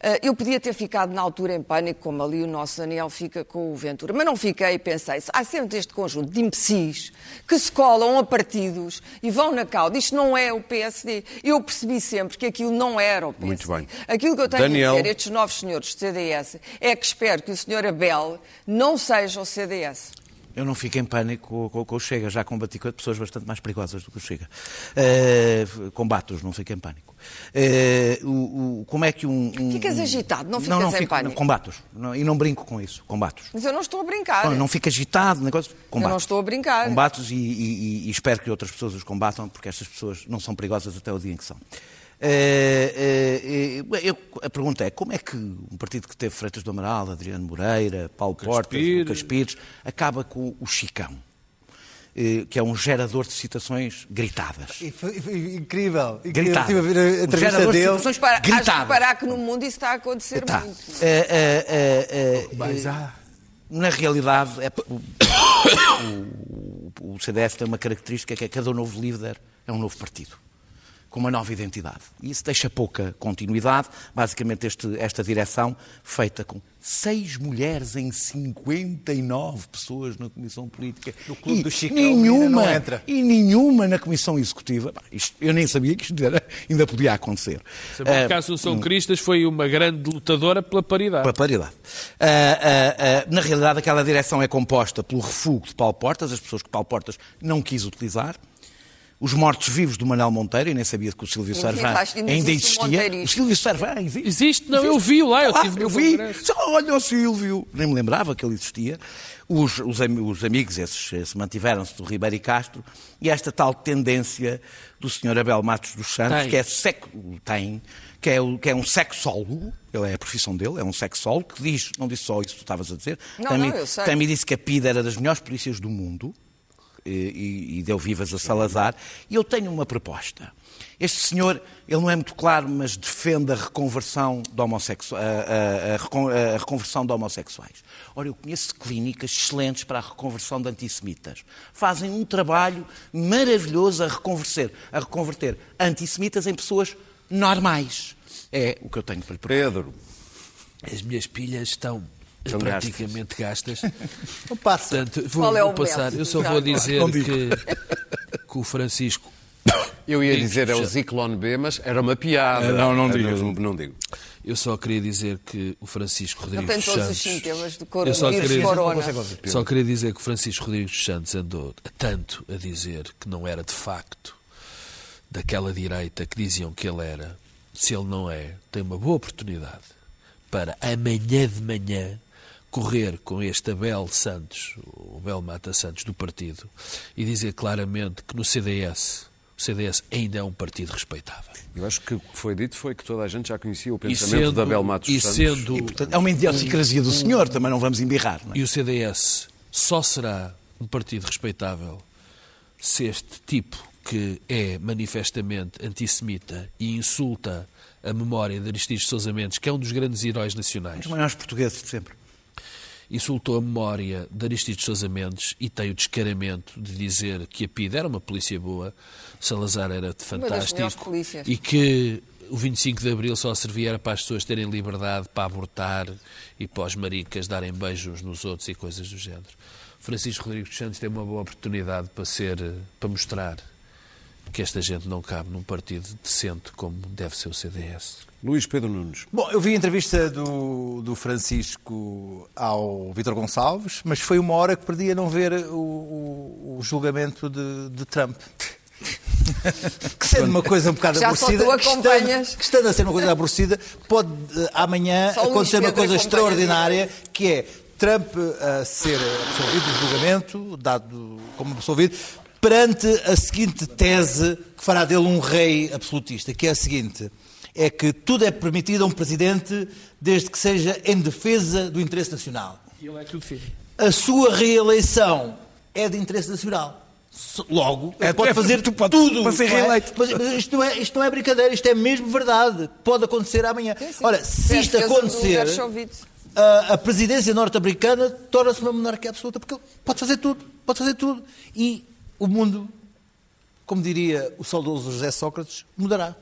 Eh, eu podia ter ficado na altura em pânico, como ali o nosso Daniel fica com o Ventura, mas não fiquei e pensei, há sempre este conjunto de imbecis que se colam a partidos e vão na cauda. Isto não é o PSD. Eu percebi sempre que aquilo não era o PSD. Muito bem. Aquilo que eu tenho Daniel. a dizer, estes novos senhores do CDS, é que espero que o senhor Abel não seja o CDS. Eu não fico em pânico com, com, o Chega, já combati com pessoas bastante mais perigosas do que o Chega. Uh, combato-os, não fico em pânico. Uh, o, o, como é que um, um Ficas agitado, não ficas não, não em fico, pânico. Combato-os. E não brinco com isso, combato-os. Mas eu não estou a brincar. Não, não fico agitado, negócio, combato. Eu não estou a brincar. Combato-os e, e, e espero que outras pessoas os combatam, porque estas pessoas não são perigosas até o dia em que são. Uh, uh, eu, a pergunta é, como é que um partido que teve Freitas do Amaral, Adriano Moreira, Paulo Portas, Lucas Pires, acaba com o Chicão? Que é um gerador de citações gritadas. E foi, foi incrível. Gritadas. Eu estive a ver a entrevista Um gerador de dele. citações Para, acho que parar que no mundo isso está a acontecer Tá. muito. Eh, eh, eh, eh, Mas eh, há. Na realidade, é, o, o- o CDS tem uma característica que é que cada novo líder é um novo partido, com uma nova identidade. E isso deixa pouca continuidade. Basicamente, este- esta direção, feita com seis mulheres em 59 pessoas na Comissão Política. No clube e do Chicão, nenhuma, ainda não entra. E nenhuma na Comissão Executiva. Isto- eu nem sabia que isto era- ainda podia acontecer. Eh, acaso, o São Cristas foi uma grande lutadora pela paridade. para paridade. Ah, ah, na realidade, aquela direção é composta pelo refúgio de Paulo Portas, as pessoas que Paulo Portas não quis utilizar, os mortos-vivos do Manuel Monteiro, e nem sabia que o Silvio existe- ainda existia. O Silvio Sarvã existe. Existe? Não, eu vi-o lá, eu Ah, tive eu vi. Só olha o Silvio. Nem me lembrava que ele existia. Os, os, os amigos, esses, esses mantiveram-se do Ribeiro e Castro, e esta tal tendência do Sr. Abel Matos dos Santos, Tem. que é tem, que é, que é um sexólogo, ele é a profissão dele, é um sexólogo, que diz, não disse só isso que tu estavas a dizer, Não, também, não, eu sei. também disse que a PIDE era das melhores polícias do mundo, e, e- deu vivas a Salazar, e eu tenho uma proposta. Este senhor, ele não é muito claro, mas defende a reconversão de, homossexu... a, a- a recon- a reconversão de homossexuais. Ora, eu conheço clínicas excelentes para a reconversão de antissemitas. Fazem um trabalho maravilhoso a reconverter, a reconverter antissemitas em pessoas normais. É o que eu tenho para lhe propor. Pedro, As minhas pilhas estão Praticamente gastas. Não passa. Portanto, vou, Qual é o vou passar. método? Eu só vou dizer Não digo. que, que o Francisco. eu ia Digo, dizer é o. Zyklon B, mas era uma piada. Não, não digas. mesmo, Não digo. Eu só queria dizer que o Francisco Rodrigues tem todos os Santos. sintomas do Eu só queria- corona. Só queria dizer que o Francisco Rodrigues dos Santos andou tanto a dizer que não era de facto daquela direita que diziam que ele era. Se ele não é, tem uma boa oportunidade para amanhã de manhã correr com este Abel Santos, o Abel Mata Santos do partido, e dizer claramente que no CDS, o CDS ainda é um partido respeitável. Eu acho que o que foi dito foi que toda a gente já conhecia o E pensamento sendo, da Abel Matos e Santos. sendo Portanto, é uma idiosincrasia do senhor, também não vamos embirrar. Não é? E o CDS só será um partido respeitável se este tipo que é manifestamente antissemita e insulta a memória de Aristides Sousa Mendes, que é um dos grandes heróis nacionais, Os maiores portugueses de sempre. Insultou a memória de Aristides Sousa Mendes e tem o descaramento de dizer que a PID era uma polícia boa, Salazar era fantástico e que o 25 de Abril só servia para as pessoas terem liberdade para abortar e para os maricas darem beijos nos outros e coisas do género. Francisco Rodrigues dos Santos tem uma boa oportunidade para ser, para mostrar que esta gente não cabe num partido decente como deve ser o CDS. Luís Pedro Nunes. Bom, eu vi a entrevista do, do Francisco ao Vítor Gonçalves, mas foi uma hora que perdi a não ver o, o- o julgamento de, de Trump. que sendo uma coisa um bocado Já aborrecida, que estando, que estando a ser uma coisa aborrecida, pode eh, amanhã Só acontecer uma coisa extraordinária, que é Trump a ser absolvido do julgamento, dado como absolvido, perante a seguinte tese que fará dele um rei absolutista, que é a seguinte: é que tudo é permitido a um presidente desde que seja em defesa do interesse nacional. E ele é que o defende. A sua reeleição é de interesse nacional. Logo, ele É, pode é, fazer tu pode- tudo. para ser é? reeleito. Mas, mas isto, não é, isto não é brincadeira, isto é mesmo verdade. Pode acontecer amanhã. Sim, sim. Ora, se a isto acontecer, a, a presidência norte-americana torna-se uma monarquia absoluta, porque ele pode fazer tudo, pode fazer tudo. E o mundo, como diria o saudoso José Sócrates, mudará.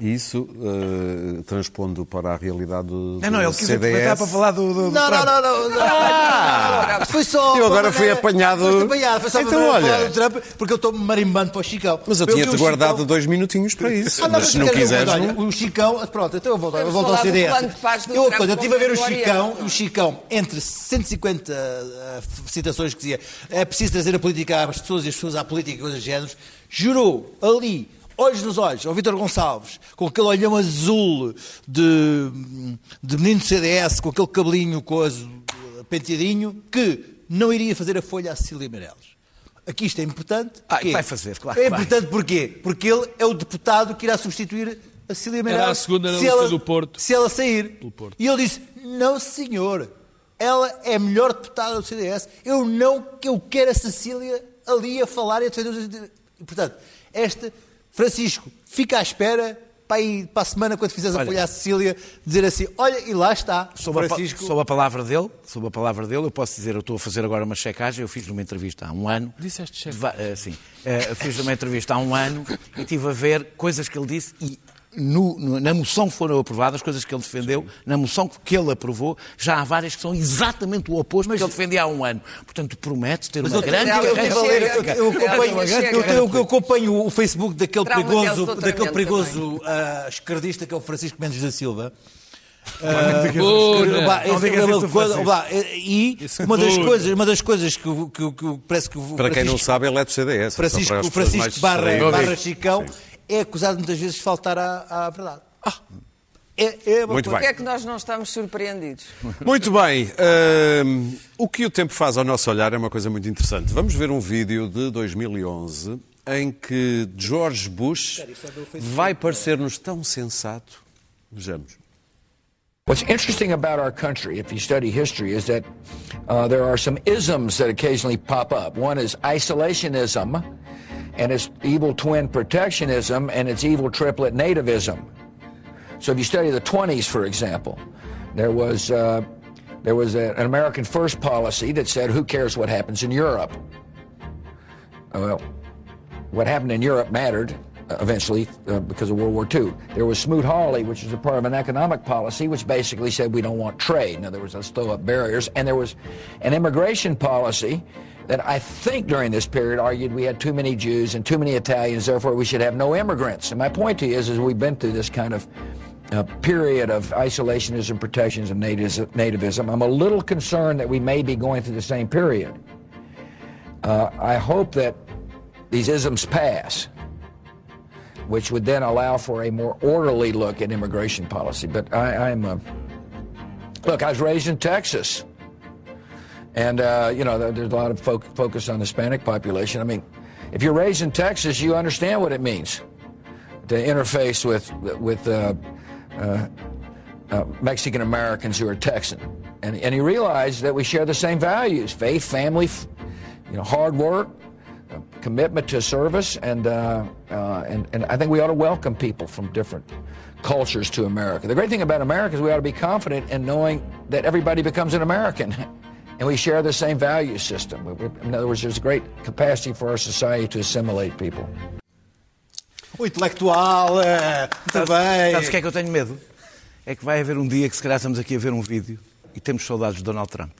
E isso, eh, transpondo para a realidade do Não, não, ele quis aproveitar CDS... para falar do, do, do Não, não, Trump. não, não, não. Ah, foi só. Eu agora fui apanhado- Foste apanhado, foi só Então, para olha. falar do Trump, porque eu estou marimbando para o Chicão. Mas eu tinha-te guardado Chicão- dois minutinhos para isso. Ah, mas se não quiseres... olha, não- O Chicão, pronto, então eu volto, eu volto ao CDS. Eu, Trump quando eu estive a ver o Chicão, o Chicão, entre 150 uh, citações que dizia é preciso trazer a política às pessoas e as pessoas à política e coisas do género, jurou ali, olhos nos olhos, ao Vítor Gonçalves, com aquele olhão azul de, de menino do CDS, com aquele cabelinho coisa, penteadinho, que não iria fazer a folha à Cecília Meirelles. Aqui isto é importante. Ah, vai fazer, claro É que vai. importante porquê? Porque ele é o deputado que irá substituir a Cecília Meirelles. a segunda na se ela- do Porto. Se ela sair. Do Porto. E ele disse: Não, senhor. Ela é a melhor deputada do CDS. Eu não eu quero a Cecília ali a falar e a defender os. E, portanto, esta. Francisco, fica à espera para, aí, para a semana, quando fizeres a Olha. folha à Cecília, dizer assim: Olha, e lá está. Sob a, pa- Francisco. sob a palavra dele, sob a palavra dele, eu posso dizer, eu estou a fazer agora uma checagem, eu fiz numa entrevista há um ano. Disseste checagem? Eh, sim. Eh, fiz uma entrevista há um ano e estive a ver coisas que ele disse e no- na moção que foram aprovadas, coisas que ele defendeu, na moção que ele aprovou, já há várias que são exatamente o oposto do que ele defendia há um ano. Portanto, promete ter uma eu- grande eu- acompanho- o Facebook daquele Trauma perigoso, daquele perigoso ah, esquerdista que é o Francisco Mendes da Silva. Coisa- Francisco. vá, E Esse uma das coisas, uma das coisas que, que, que o- parece que o Para quem não Francisco- sabe, ele é do CDS. Francisco, Francisco barra, barra Chicão é acusado muitas vezes de faltar à, à verdade. É, é uma Muito coisa- Porquê é que nós não estamos surpreendidos? Muito bem. hum, o que o tempo faz ao nosso olhar é uma coisa muito interessante. Vamos ver um vídeo de 2011 em que George Bush vai parecer-nos tão sensato. Vejamos. What's interesting about our country, if you study history, is that uh, there are some isms that occasionally pop up. One is isolationism, and its evil twin protectionism, and its evil triplet nativism. So if you study the 20s, for example, there was, uh, there was a- an American first policy that said, who cares what happens in Europe? Well, what happened in Europe mattered uh, eventually uh, because of World War II. There was Smoot-Hawley, which was a part of an economic policy, which basically said we don't want trade. In other words, let's throw up barriers. And there was an immigration policy that I think during this period argued we had too many Jews and too many Italians, therefore we should have no immigrants. And my point to you is, is we've been through this kind of uh, period of isolationism, protectionism, nativism, nativism. I'm a little concerned that we may be going through the same period. Uh, I hope that these isms pass, which would then allow for a more orderly look at immigration policy. But I, I'm, uh, look, I was raised in Texas, and uh, you know there's a lot of fo- focus on the Hispanic population. I mean, if you're raised in Texas, you understand what it means to interface with with uh, uh, uh, Mexican Americans who are Texan, and and you realize that we share the same values: faith, family, you know, hard work, uh, commitment to service, and, uh, uh, and and I think we ought to welcome people from different cultures to America. The great thing about America is we ought to be confident in knowing that everybody becomes an American. And we share the same value system. We- we- In other words, there's a great capacity for our society to assimilate people. O intelectual, é, muito bem. Sabes o que é que eu tenho medo? É que vai haver um dia que se calhar estamos aqui a ver um vídeo e temos saudades de Donald Trump.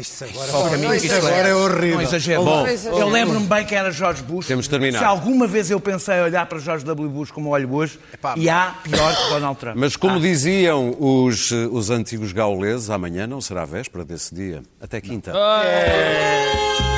Isto agora, Só para mim, isto isto agora é horrível. Não exagero. Bom, eu lembro-me bem que era George Bush. Temos de terminar. Se alguma vez eu pensei em olhar para George W. Bush como olho hoje, e há pior que Donald Trump. Mas como Há. diziam os, os antigos gauleses, amanhã não será véspera desse dia. Até quinta. Ah,